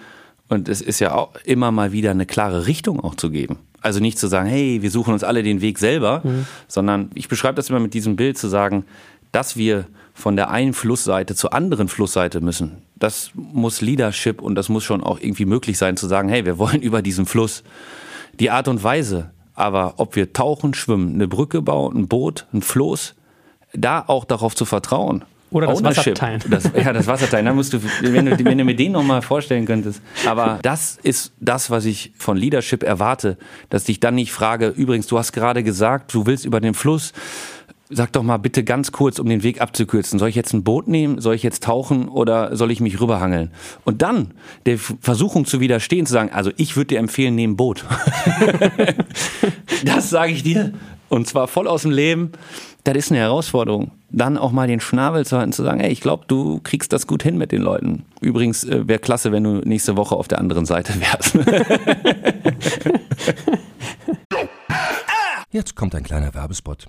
und es ist ja auch immer mal wieder eine klare Richtung auch zu geben. Also nicht zu sagen, hey, wir suchen uns alle den Weg selber, mhm. sondern ich beschreibe das immer mit diesem Bild zu sagen, dass wir von der einen Flussseite zur anderen Flussseite müssen. Das muss Leadership und das muss schon auch irgendwie möglich sein zu sagen, hey, wir wollen über diesen Fluss. Die Art und Weise, aber ob wir tauchen, schwimmen, eine Brücke bauen, ein Boot, ein Floß, da auch darauf zu vertrauen. Oder das Wasserteilen. Das, ja, das Wasserteilen. Da musst du, wenn du, wenn du mir den nochmal vorstellen könntest. Aber das ist das, was ich von Leadership erwarte, dass ich dann nicht frage, übrigens, du hast gerade gesagt, du willst über den Fluss Sag doch mal bitte ganz kurz, um den Weg abzukürzen. Soll ich jetzt ein Boot nehmen? Soll ich jetzt tauchen oder soll ich mich rüberhangeln? Und dann der Versuchung zu widerstehen, zu sagen, also ich würde dir empfehlen, nehmen Boot. das sage ich dir. Und zwar voll aus dem Leben. Das ist eine Herausforderung. Dann auch mal den Schnabel zu halten, zu sagen, ey, ich glaube, du kriegst das gut hin mit den Leuten. Übrigens äh, wäre klasse, wenn du nächste Woche auf der anderen Seite wärst. Jetzt kommt ein kleiner Werbespot.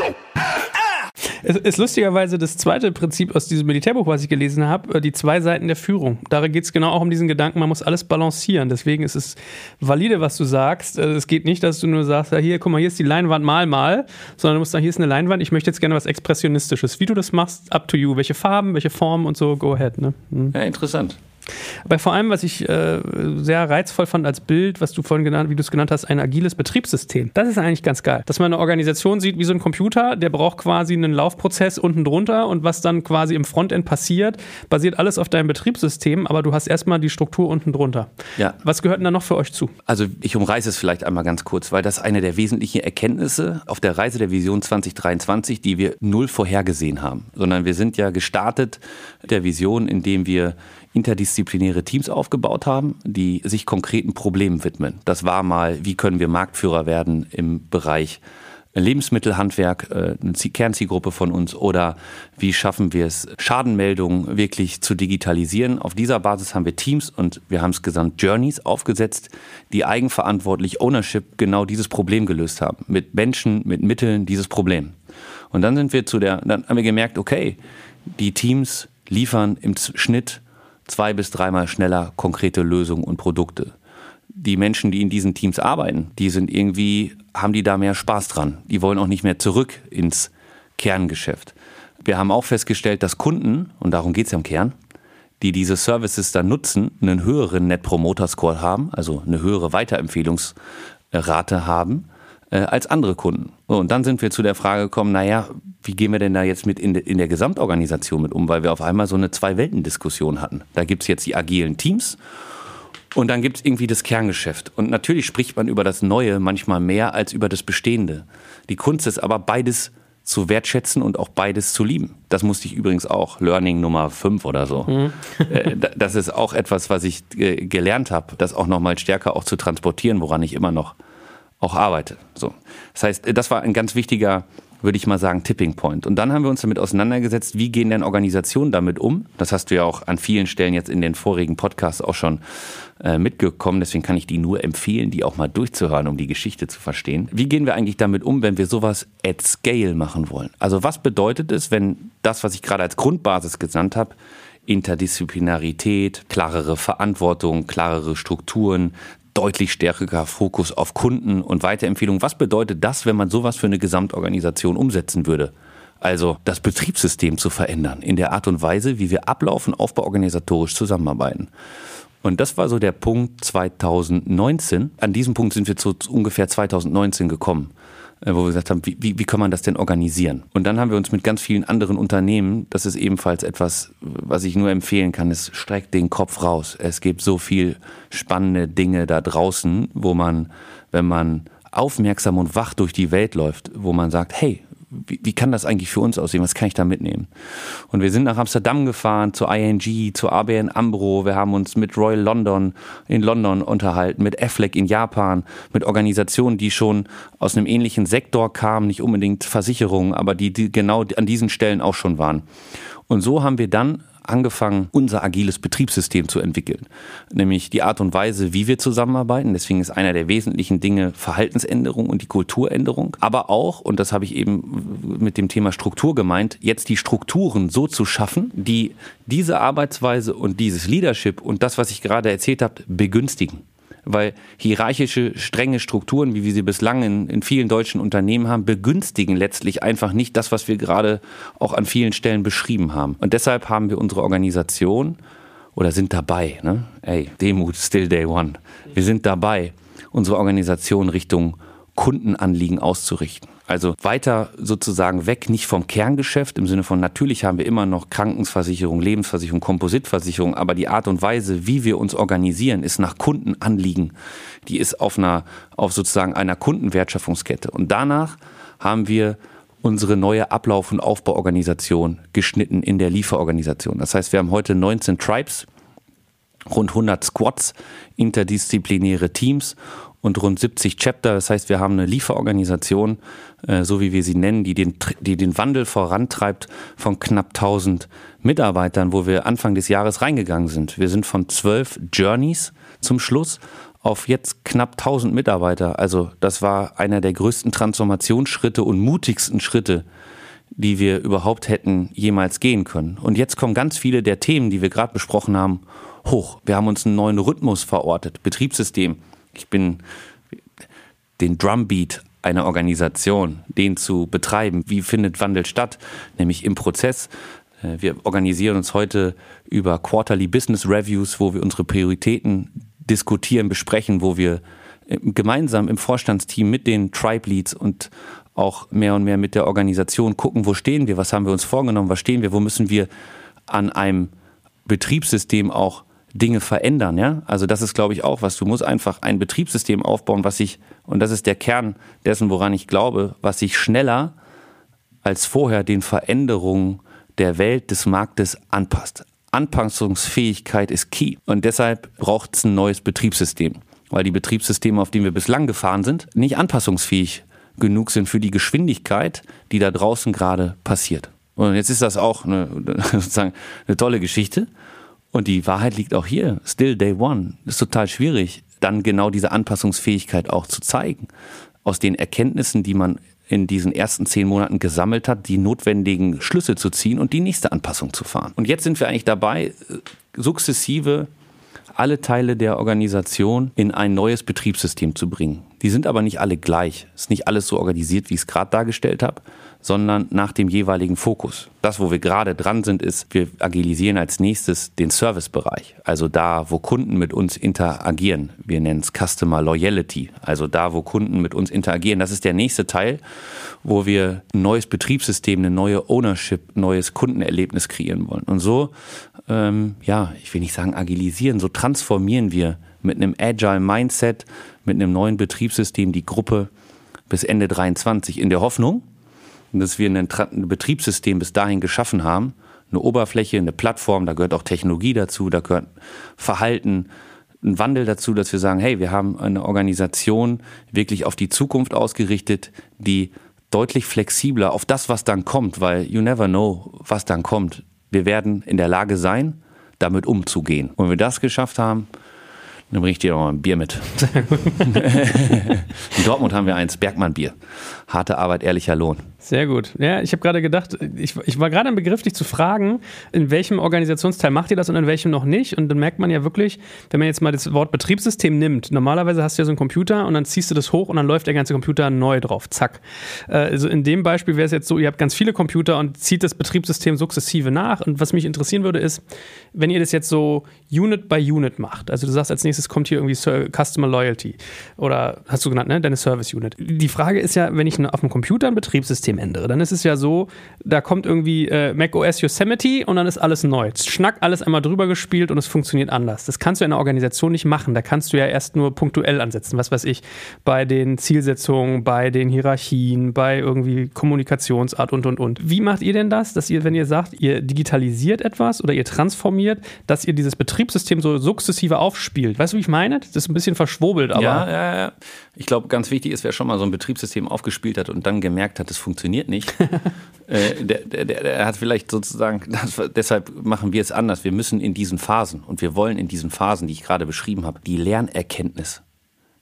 Es ist lustigerweise das zweite Prinzip aus diesem Militärbuch, was ich gelesen habe, äh, die zwei Seiten der Führung. Darin geht es genau auch um diesen Gedanken, man muss alles balancieren. Deswegen ist es valide, was du sagst. Äh, es geht nicht, dass du nur sagst, ja, hier, guck mal, hier ist die Leinwand, mal, mal, sondern du musst sagen, hier ist eine Leinwand, ich möchte jetzt gerne was Expressionistisches. Wie du das machst, up to you. Welche Farben, welche Formen und so, go ahead. Ne? Hm. Ja, interessant. Aber vor allem, was ich äh, sehr reizvoll fand als Bild, was du vorhin genannt, wie du es genannt hast, ein agiles Betriebssystem. Das ist eigentlich ganz geil. Dass man eine Organisation sieht wie so ein Computer, der braucht quasi einen Laufprozess unten drunter und was dann quasi im Frontend passiert, basiert alles auf deinem Betriebssystem, aber du hast erstmal die Struktur unten drunter. Ja. Was gehört denn da noch für euch zu? Also ich umreiße es vielleicht einmal ganz kurz, weil das eine der wesentlichen Erkenntnisse auf der Reise der Vision 2023, die wir null vorhergesehen haben, sondern wir sind ja gestartet der Vision, indem wir interdisziplinäre Teams aufgebaut haben, die sich konkreten Problemen widmen. Das war mal, wie können wir Marktführer werden im Bereich Lebensmittelhandwerk, äh, eine Kernzielgruppe von uns, oder wie schaffen wir es, Schadenmeldungen wirklich zu digitalisieren. Auf dieser Basis haben wir Teams und wir haben es gesamt Journeys aufgesetzt, die eigenverantwortlich Ownership genau dieses Problem gelöst haben. Mit Menschen, mit Mitteln dieses Problem. Und dann sind wir zu der, dann haben wir gemerkt, okay, die Teams liefern im Schnitt zwei bis dreimal schneller konkrete Lösungen und Produkte. Die Menschen, die in diesen Teams arbeiten, die sind irgendwie, haben die da mehr Spaß dran. Die wollen auch nicht mehr zurück ins Kerngeschäft. Wir haben auch festgestellt, dass Kunden, und darum geht es ja im Kern, die diese Services dann nutzen, einen höheren Net Promoter Score haben, also eine höhere Weiterempfehlungsrate haben, äh, als andere Kunden. und dann sind wir zu der Frage gekommen, naja, wie gehen wir denn da jetzt mit in, de, in der Gesamtorganisation mit um, weil wir auf einmal so eine Zwei-Welten-Diskussion hatten. Da gibt es jetzt die agilen Teams und dann gibt es irgendwie das Kerngeschäft. Und natürlich spricht man über das Neue manchmal mehr als über das Bestehende. Die Kunst ist aber beides zu wertschätzen und auch beides zu lieben. Das musste ich übrigens auch, Learning Nummer 5 oder so. Mhm. Äh, das ist auch etwas, was ich äh, gelernt habe, das auch nochmal stärker auch zu transportieren, woran ich immer noch auch arbeite. So. Das heißt, das war ein ganz wichtiger würde ich mal sagen, Tipping Point. Und dann haben wir uns damit auseinandergesetzt, wie gehen denn Organisationen damit um? Das hast du ja auch an vielen Stellen jetzt in den vorigen Podcasts auch schon äh, mitgekommen. Deswegen kann ich die nur empfehlen, die auch mal durchzuhören, um die Geschichte zu verstehen. Wie gehen wir eigentlich damit um, wenn wir sowas at scale machen wollen? Also was bedeutet es, wenn das, was ich gerade als Grundbasis genannt habe, Interdisziplinarität, klarere Verantwortung, klarere Strukturen, deutlich stärkerer Fokus auf Kunden und Weiterempfehlungen. Was bedeutet das, wenn man sowas für eine Gesamtorganisation umsetzen würde? Also das Betriebssystem zu verändern in der Art und Weise, wie wir ablaufen, aufbauorganisatorisch zusammenarbeiten. Und das war so der Punkt 2019. An diesem Punkt sind wir zu ungefähr 2019 gekommen. Äh, wo wir gesagt haben, wie, wie, wie kann man das denn organisieren? Und dann haben wir uns mit ganz vielen anderen Unternehmen, das ist ebenfalls etwas, was ich nur empfehlen kann, es streckt den Kopf raus. Es gibt so viel spannende Dinge da draußen, wo man, wenn man aufmerksam und wach durch die Welt läuft, wo man sagt, hey, wie, wie kann das eigentlich für uns aussehen? Was kann ich da mitnehmen? Und wir sind nach Amsterdam gefahren, zu ING, zu ABN Ambro. Wir haben uns mit Royal London in London unterhalten, mit Affleck in Japan, mit Organisationen, die schon aus einem ähnlichen Sektor kamen, nicht unbedingt Versicherungen, aber die, die genau an diesen Stellen auch schon waren. Und so haben wir dann angefangen, unser agiles Betriebssystem zu entwickeln. Nämlich die Art und Weise, wie wir zusammenarbeiten. Deswegen ist einer der wesentlichen Dinge Verhaltensänderung und die Kulturänderung. Aber auch, und das habe ich eben mit dem Thema Struktur gemeint, jetzt die Strukturen so zu schaffen, die diese Arbeitsweise und dieses Leadership und das, was ich gerade erzählt habe, begünstigen weil hierarchische, strenge Strukturen, wie wir sie bislang in, in vielen deutschen Unternehmen haben, begünstigen letztlich einfach nicht das, was wir gerade auch an vielen Stellen beschrieben haben. Und deshalb haben wir unsere Organisation oder sind dabei, ne? Ey, Demut, still day one. Wir sind dabei, unsere Organisation Richtung Kundenanliegen auszurichten. Also weiter sozusagen weg, nicht vom Kerngeschäft im Sinne von natürlich haben wir immer noch Krankenversicherung, Lebensversicherung, Kompositversicherung, aber die Art und Weise, wie wir uns organisieren, ist nach Kundenanliegen. Die ist auf einer, auf sozusagen einer Kundenwertschöpfungskette. Und danach haben wir unsere neue Ablauf- und Aufbauorganisation geschnitten in der Lieferorganisation. Das heißt, wir haben heute 19 Tribes, rund 100 Squads, interdisziplinäre Teams und rund 70 Chapter. Das heißt, wir haben eine Lieferorganisation, äh, so wie wir sie nennen, die den, die den Wandel vorantreibt von knapp 1000 Mitarbeitern, wo wir Anfang des Jahres reingegangen sind. Wir sind von zwölf Journeys zum Schluss auf jetzt knapp 1000 Mitarbeiter. Also das war einer der größten Transformationsschritte und mutigsten Schritte, die wir überhaupt hätten jemals gehen können. Und jetzt kommen ganz viele der Themen, die wir gerade besprochen haben, hoch. Wir haben uns einen neuen Rhythmus verortet, Betriebssystem ich bin den Drumbeat einer Organisation, den zu betreiben. Wie findet Wandel statt? Nämlich im Prozess. Äh, wir organisieren uns heute über Quarterly Business Reviews, wo wir unsere Prioritäten diskutieren, besprechen, wo wir äh, gemeinsam im Vorstandsteam mit den Tribe Leads und auch mehr und mehr mit der Organisation gucken, wo stehen wir, was haben wir uns vorgenommen, was stehen wir, wo müssen wir an einem Betriebssystem auch Dinge verändern, ja? Also das ist, glaube ich, auch was. Du musst einfach ein Betriebssystem aufbauen, was sich, und das ist der Kern dessen, woran ich glaube, was sich schneller als vorher den Veränderungen der Welt, des Marktes anpasst. Anpassungsfähigkeit ist key. Und deshalb braucht es ein neues Betriebssystem. Weil die Betriebssysteme, auf denen wir bislang gefahren sind, nicht anpassungsfähig genug sind für die Geschwindigkeit, die da draußen gerade passiert. Und jetzt ist das auch eine, sozusagen eine tolle Geschichte. Und die Wahrheit liegt auch hier. Still day one. Ist total schwierig, dann genau diese Anpassungsfähigkeit auch zu zeigen. Aus den Erkenntnissen, die man in diesen ersten zehn Monaten gesammelt hat, die notwendigen Schlüsse zu ziehen und die nächste Anpassung zu fahren. Und jetzt sind wir eigentlich dabei, sukzessive alle Teile der Organisation in ein neues Betriebssystem zu bringen. Die sind aber nicht alle gleich. Es ist nicht alles so organisiert, wie ich es gerade dargestellt habe, sondern nach dem jeweiligen Fokus. Das, wo wir gerade dran sind, ist, wir agilisieren als nächstes den Servicebereich. Also da, wo Kunden mit uns interagieren. Wir nennen es Customer Loyalty. Also da, wo Kunden mit uns interagieren. Das ist der nächste Teil, wo wir ein neues Betriebssystem, eine neue Ownership, neues Kundenerlebnis kreieren wollen. Und so, ähm, ja, ich will nicht sagen agilisieren, so transformieren wir mit einem Agile Mindset, mit einem neuen Betriebssystem die Gruppe bis Ende 23 in der Hoffnung, dass wir ein, Betriebssystem bis dahin geschaffen haben, eine Oberfläche, eine Plattform, da gehört auch Technologie dazu, da gehört Verhalten, ein Wandel dazu, dass wir sagen, hey, wir haben eine Organisation wirklich auf die Zukunft ausgerichtet, die deutlich flexibler auf das, was dann kommt, weil you never know, was dann kommt. Wir werden in der Lage sein, damit umzugehen. Und wenn wir das geschafft haben, dann bringe ich dir mal ein Bier mit. in Dortmund haben wir eins, Bergmann-Bier. Harte Arbeit, ehrlicher Lohn. Sehr gut. Ja, ich habe gerade gedacht, ich, ich war gerade im Begriff, dich zu fragen, in welchem Organisationsteil macht ihr das und in welchem noch nicht? Und dann merkt man ja wirklich, wenn man jetzt mal das Wort Betriebssystem nimmt, normalerweise hast du ja so einen Computer und dann ziehst du das hoch und dann läuft der ganze Computer neu drauf. Zack. Äh, also in dem Beispiel wäre es jetzt so, ihr habt ganz viele Computer und zieht das Betriebssystem sukzessive nach. Und was mich interessieren würde, ist, wenn ihr das jetzt so Unit by Unit macht, also du sagst, als nächstes kommt hier irgendwie Customer Loyalty oder hast du genannt, ne? Deine Service Unit. Die Frage ist ja, wenn ich auf dem Computer ein Betriebssystem ändere, dann ist es ja so, da kommt irgendwie äh, Mac OS Yosemite und dann ist alles neu. Schnack, alles einmal drüber gespielt und es funktioniert anders. Das kannst du in einer Organisation nicht machen. Da kannst du ja erst nur punktuell ansetzen. Was weiß ich, bei den Zielsetzungen, bei den Hierarchien, bei irgendwie Kommunikationsart und und und. Wie macht ihr denn das, dass ihr, wenn ihr sagt, ihr digitalisiert etwas oder ihr transformiert, dass ihr dieses Betriebssystem so sukzessive aufspielt? Weißt du, wie ich meine? Das ist ein bisschen verschwurbelt, aber. Ja, ja, ja. Ich glaube, ganz wichtig ist, wer schon mal so ein Betriebssystem aufgespielt hat und dann gemerkt hat, es funktioniert nicht, äh, der, der, der, hat vielleicht sozusagen, das, deshalb machen wir es anders. Wir müssen in diesen Phasen und wir wollen in diesen Phasen, die ich gerade beschrieben habe, die Lernerkenntnis,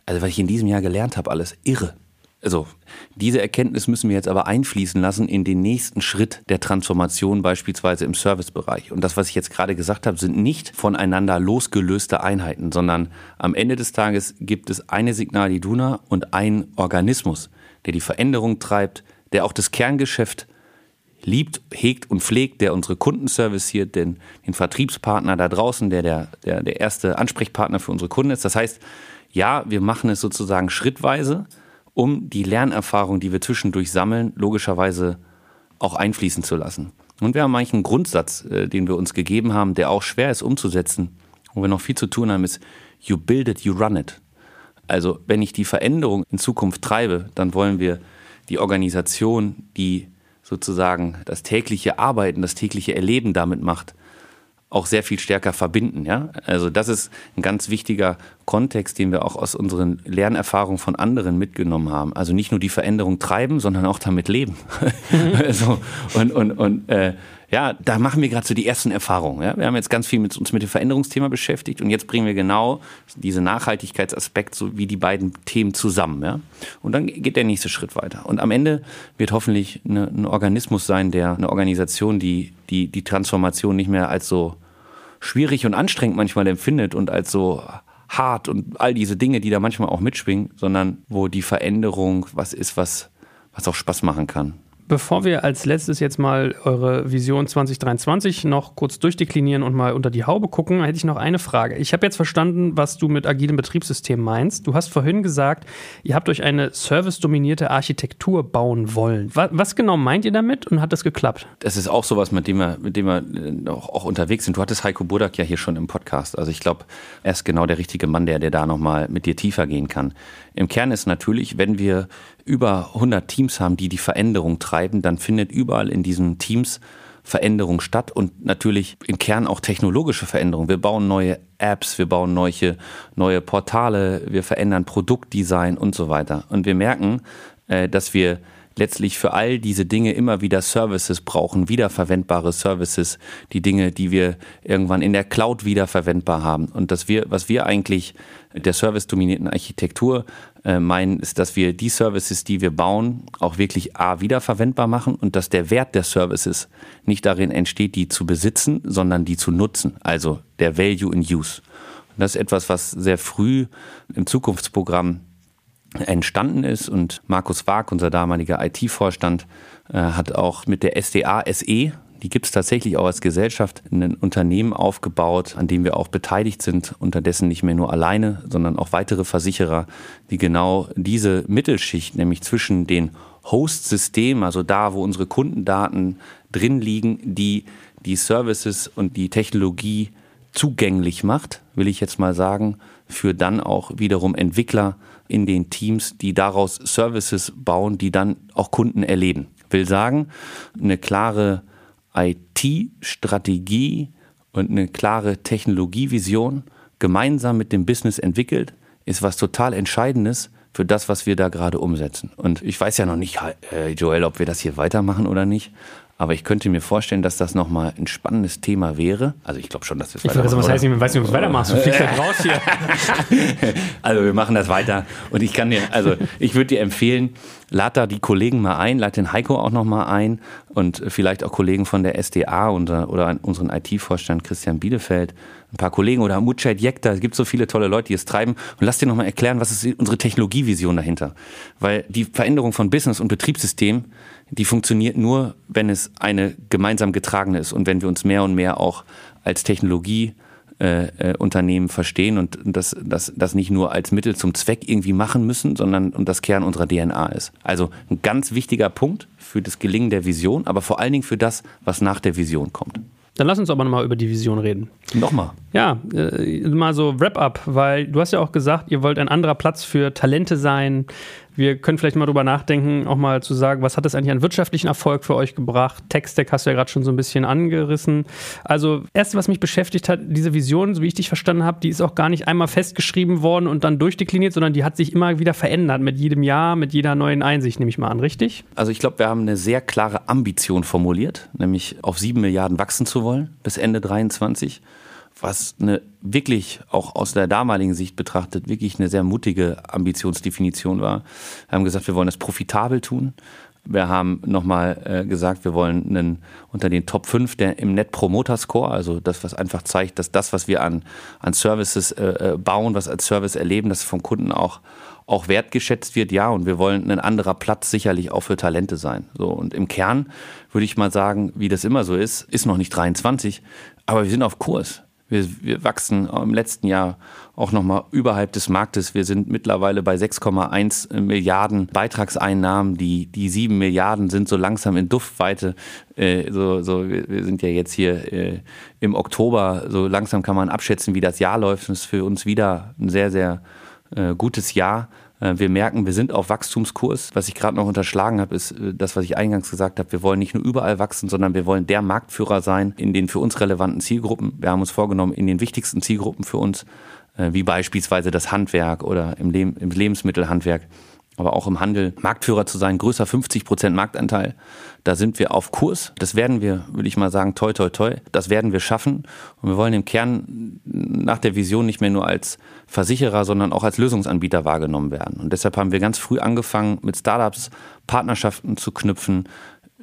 also was ich in diesem Jahr gelernt habe, alles irre also diese Erkenntnis müssen wir jetzt aber einfließen lassen in den nächsten Schritt der Transformation, beispielsweise im Servicebereich. Und das, was ich jetzt gerade gesagt habe, sind nicht voneinander losgelöste Einheiten, sondern am Ende des Tages gibt es eine Signal Iduna und ein Organismus, der die Veränderung treibt, der auch das Kerngeschäft liebt, hegt und pflegt, der unsere Kunden serviciert, den, den Vertriebspartner da draußen, der, der der der erste Ansprechpartner für unsere Kunden ist. Das heißt, ja, wir machen es sozusagen schrittweise um die Lernerfahrung, die wir zwischendurch sammeln, logischerweise auch einfließen zu lassen. Und wir haben eigentlich einen Grundsatz, äh, den wir uns gegeben haben, der auch schwer ist umzusetzen, wo wir noch viel zu tun haben, ist you build it, you run it. Also wenn ich die Veränderung in Zukunft treibe, dann wollen wir die Organisation, die sozusagen das tägliche Arbeiten, das tägliche Erleben damit macht, auch sehr viel stärker verbinden. Ja? Also das ist ein ganz wichtiger Kontext, den wir auch aus unseren Lernerfahrungen von anderen mitgenommen haben. Also nicht nur die Veränderung treiben, sondern auch damit leben. also, und und, und äh, ja, da machen wir gerade so die ersten Erfahrungen. Ja? Wir haben jetzt ganz viel mit uns mit dem Veränderungsthema beschäftigt und jetzt bringen wir genau diese Nachhaltigkeitsaspekt so wie die beiden Themen zusammen. Ja? Und dann geht der nächste Schritt weiter. Und am Ende wird hoffentlich eine, ein Organismus sein, der eine Organisation, die, die die Transformation nicht mehr als so schwierig und anstrengend manchmal empfindet und als so hart und all diese Dinge, die da manchmal auch mitschwingen, sondern wo die Veränderung was ist, was, was auch Spaß machen kann. Bevor wir als letztes jetzt mal eure Vision 2023 noch kurz durchdeklinieren und mal unter die Haube gucken, hätte ich noch eine Frage. Ich habe jetzt verstanden, was du mit agilem Betriebssystem meinst. Du hast vorhin gesagt, ihr habt euch eine servicedominierte Architektur bauen wollen. Was, was, genau meint ihr damit und hat das geklappt? Das ist auch sowas, mit dem wir, mit dem wir äh, auch, auch unterwegs sind. Du hattest Heiko Budak ja hier schon im Podcast. Also ich glaube, er ist genau der richtige Mann, der, der da nochmal mit dir tiefer gehen kann. Im Kern ist natürlich, wenn wir über 100 Teams haben, die die Veränderung treiben, dann findet überall in diesen Teams Veränderung statt und natürlich im Kern auch technologische Veränderung. Wir bauen neue Apps, wir bauen neue, neue Portale, wir verändern Produktdesign und so weiter. Und wir merken, äh, dass wir letztlich für all diese Dinge immer wieder Services brauchen, wiederverwendbare Services, die Dinge, die wir irgendwann in der Cloud wiederverwendbar haben. Und dass wir, was wir eigentlich der service-dominierten Architektur äh, meinen, ist, dass wir die Services, die wir bauen, auch wirklich A, wiederverwendbar machen und dass der Wert der Services nicht darin entsteht, die zu besitzen, sondern die zu nutzen. Also der Value in Use. Und das ist etwas, was sehr früh im Zukunftsprogramm entstanden ist. Und Markus Wag, unser damaliger IT-Vorstand, äh, hat auch mit der SDA SE, die gibt es tatsächlich auch als Gesellschaft, ein Unternehmen aufgebaut, an dem wir auch beteiligt sind, unterdessen nicht mehr nur alleine, sondern auch weitere Versicherer, die genau diese Mittelschicht, nämlich zwischen den Host-Systemen, also da, wo unsere Kundendaten drin liegen, die die Services und die Technologie zugänglich macht, will ich jetzt mal sagen, für dann auch wiederum Entwickler in den Teams, die daraus Services bauen, die dann auch Kunden erleben. Will sagen, eine klare IT-Strategie und eine klare Technologievision gemeinsam mit dem Business entwickelt, ist was total Entscheidendes für das, was wir da gerade umsetzen. Und ich weiß ja noch nicht, äh, Joel, ob wir das hier weitermachen oder nicht. Aber ich könnte mir vorstellen, dass das nochmal ein spannendes Thema wäre. Also ich glaube schon, dass wir es weitermachen. Was heißt, ich weiß nicht, ob du es weitermachst. Du fliegst halt raus hier. also wir machen das weiter. Und ich kann dir, also ich würde dir empfehlen, lad da die Kollegen mal ein, lad den Heiko auch nochmal ein und vielleicht auch Kollegen von der SDA oder, oder unseren IT-Vorstand Christian Bielefeld, ein paar Kollegen oder Mujahid Yekta, es gibt so viele tolle Leute, die es treiben und lass dir nochmal erklären, was ist unsere Technologievision dahinter. Weil die Veränderung von Business und Betriebssystem die funktioniert nur, wenn es eine gemeinsam getragene ist und wenn wir uns mehr und mehr auch als Technologieunternehmen äh, äh, verstehen und das, das, das nicht nur als Mittel zum Zweck irgendwie machen müssen, sondern und das Kern unserer DNA ist. Also ein ganz wichtiger Punkt für das Gelingen der Vision, aber vor allen Dingen für das, was nach der Vision kommt. Dann lass uns aber nochmal über die Vision reden. Nochmal. Ja, äh, mal so Wrap-up, weil du hast ja auch gesagt, ihr wollt ein anderer Platz für Talente sein, wir können vielleicht mal drüber nachdenken, auch mal zu sagen, was hat das eigentlich an wirtschaftlichen Erfolg für euch gebracht? Tech-Stack hast du ja gerade schon so ein bisschen angerissen. Also, erste, was mich beschäftigt hat, diese Vision, so wie ich dich verstanden habe, die ist auch gar nicht einmal festgeschrieben worden und dann durchdekliniert, sondern die hat sich immer wieder verändert mit jedem Jahr, mit jeder neuen Einsicht, nehme ich mal an, richtig? Also, ich glaube, wir haben eine sehr klare Ambition formuliert, nämlich auf sieben Milliarden wachsen zu wollen bis Ende 2023 was eine wirklich auch aus der damaligen Sicht betrachtet wirklich eine sehr mutige Ambitionsdefinition war. Wir haben gesagt, wir wollen das profitabel tun. Wir haben nochmal äh, gesagt, wir wollen einen, unter den Top 5 der, im Net Promoter Score, also das, was einfach zeigt, dass das, was wir an, an Services äh, äh bauen, was als Service erleben, dass vom Kunden auch, auch wertgeschätzt wird. Ja, und wir wollen ein anderer Platz sicherlich auch für Talente sein. So, und im Kern würde ich mal sagen, wie das immer so ist, ist noch nicht 23, aber wir sind auf Kurs. Wir, wir wachsen im letzten Jahr auch nochmal überhalb des Marktes. Wir sind mittlerweile bei 6,1 Milliarden Beitragseinnahmen. Die, die 7 Milliarden sind so langsam in Duftweite. Äh, so, so, wir sind ja jetzt hier äh, im Oktober. So langsam kann man abschätzen, wie das Jahr läuft. Das ist für uns wieder ein sehr, sehr äh, gutes Jahr. Äh, wir merken, wir sind auf Wachstumskurs. Was ich gerade noch unterschlagen habe, ist äh, das, was ich eingangs gesagt habe. Wir wollen nicht nur überall wachsen, sondern wir wollen der Marktführer sein in den für uns relevanten Zielgruppen. Wir haben uns vorgenommen, in den wichtigsten Zielgruppen für uns, äh, wie beispielsweise das Handwerk oder im, Lebensmittelhandwerk, aber auch im Handel Marktführer zu sein, größer 50 Prozent Marktanteil. Da sind wir auf Kurs. Das werden wir, würde ich mal sagen, toi, toi, toi. Das werden wir schaffen. Und wir wollen im Kern nach der Vision nicht mehr nur als Versicherer, sondern auch als Lösungsanbieter wahrgenommen werden. Und deshalb haben wir ganz früh angefangen, mit Startups Partnerschaften zu knüpfen,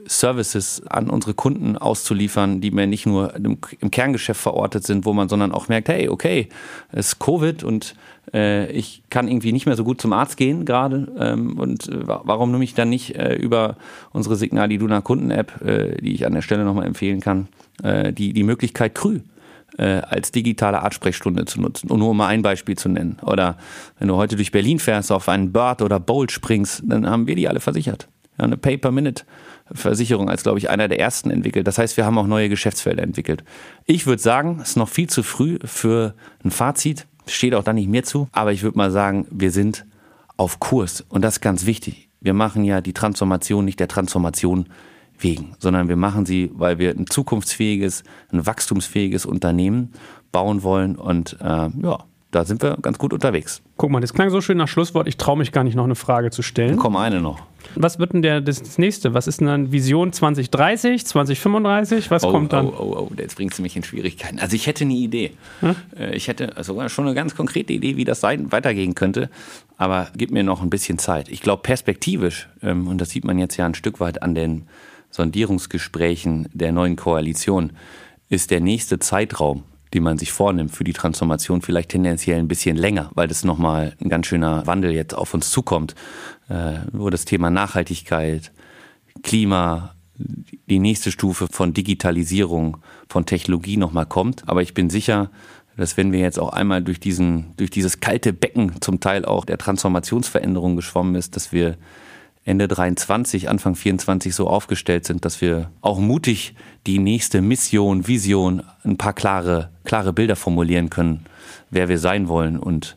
Services an unsere Kunden auszuliefern, die mir nicht nur im, Kerngeschäft verortet sind, wo man, sondern auch merkt, hey, okay, es ist Covid und äh, ich kann irgendwie nicht mehr so gut zum Arzt gehen gerade ähm, und äh, warum nehme ich dann nicht äh, über unsere Signal Iduna Kunden-App, äh, die ich an der Stelle nochmal empfehlen kann, äh, die, die Möglichkeit Krü äh, als digitale Artsprechstunde zu nutzen. Und nur um mal ein Beispiel zu nennen. Oder wenn du heute durch Berlin fährst, auf einen Bird oder Bolt springst, dann haben wir die alle versichert. Ja, eine Pay-per-Minute. Versicherung als, glaube ich, einer der ersten entwickelt. Das heißt, wir haben auch neue Geschäftsfelder entwickelt. Ich würde sagen, es ist noch viel zu früh für ein Fazit. Steht auch da nicht mehr zu. Aber ich würde mal sagen, wir sind auf Kurs. Und das ist ganz wichtig. Wir machen ja die Transformation nicht der Transformation wegen, sondern wir machen sie, weil wir ein zukunftsfähiges, ein wachstumsfähiges Unternehmen bauen wollen. Und äh, ja, da sind wir ganz gut unterwegs. Guck mal, das klang so schön nach Schlusswort. Ich traue mich gar nicht noch eine Frage zu stellen. Komm, eine noch. Was wird denn der, das nächste? Was ist denn dann Vision 2030, 2035? Was oh, kommt dann? Oh, oh, oh, jetzt bringst du mich in Schwierigkeiten. Also ich hätte eine Idee. Hm? Ich hätte sogar schon eine ganz konkrete Idee, wie das sein, weitergehen könnte. Aber gib mir noch ein bisschen Zeit. Ich glaube perspektivisch, ähm, und das sieht man jetzt ja ein Stück weit an den Sondierungsgesprächen der neuen Koalition, ist der nächste Zeitraum die man sich vornimmt für die Transformation, vielleicht tendenziell ein bisschen länger, weil das nochmal ein ganz schöner Wandel jetzt auf uns zukommt, äh, wo das Thema Nachhaltigkeit, Klima, die nächste Stufe von Digitalisierung, von Technologie nochmal kommt. Aber ich bin sicher, dass wenn wir jetzt auch einmal durch diesen, durch dieses kalte Becken zum Teil auch der Transformationsveränderung geschwommen ist, dass wir Ende 23, Anfang 24 so aufgestellt sind, dass wir auch mutig die nächste Mission, Vision, ein paar klare, klare Bilder formulieren können, wer wir sein wollen und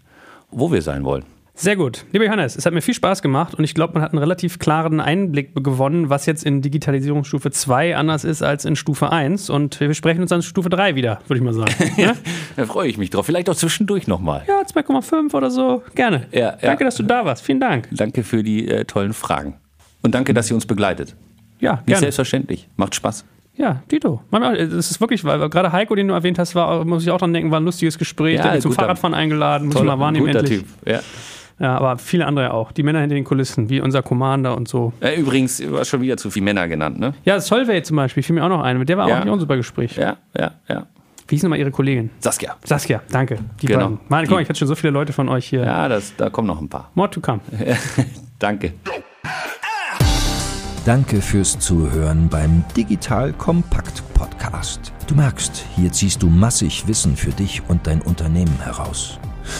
wo wir sein wollen. Sehr gut. Lieber Johannes, es hat mir viel Spaß gemacht und ich glaube, man hat einen relativ klaren Einblick gewonnen, was jetzt in Digitalisierungsstufe 2 anders ist als in Stufe 1. Und wir sprechen uns an Stufe 3 wieder, würde ich mal sagen. ja? da freue ich mich drauf. Vielleicht auch zwischendurch nochmal. Ja, 2,5 oder so. Gerne. Ja, ja. Danke, dass du da warst. Vielen Dank. Danke für die äh, tollen Fragen. Und danke, dass ihr uns begleitet. Ja, Nicht gerne. selbstverständlich. Macht Spaß. Ja, Dito. Es ist wirklich, weil gerade Heiko, den du erwähnt hast, war, muss ich auch dran denken, war ein lustiges Gespräch. Ja, der hat zum Fahrradfahren eingeladen, muss man mal wahrnehmen. Guter endlich. Typ. Ja. Ja, aber viele andere auch. Die Männer hinter den Kulissen, wie unser Commander und so. Äh, übrigens, du hast schon wieder zu viele Männer genannt, ne? Ja, Solveig zum Beispiel, fiel mir auch noch ein. Mit der war ja. auch ein super Gespräch. Ja, ja, ja. Wie hieß nochmal Ihre Kollegin? Saskia. Saskia, danke. Die genau. beiden. Meine, guck mal, ich hatte schon so viele Leute von euch hier. Ja, das, da kommen noch ein paar. More to come. danke. Danke fürs Zuhören beim Digital Kompakt Podcast. Du merkst, hier ziehst du massig Wissen für dich und dein Unternehmen heraus.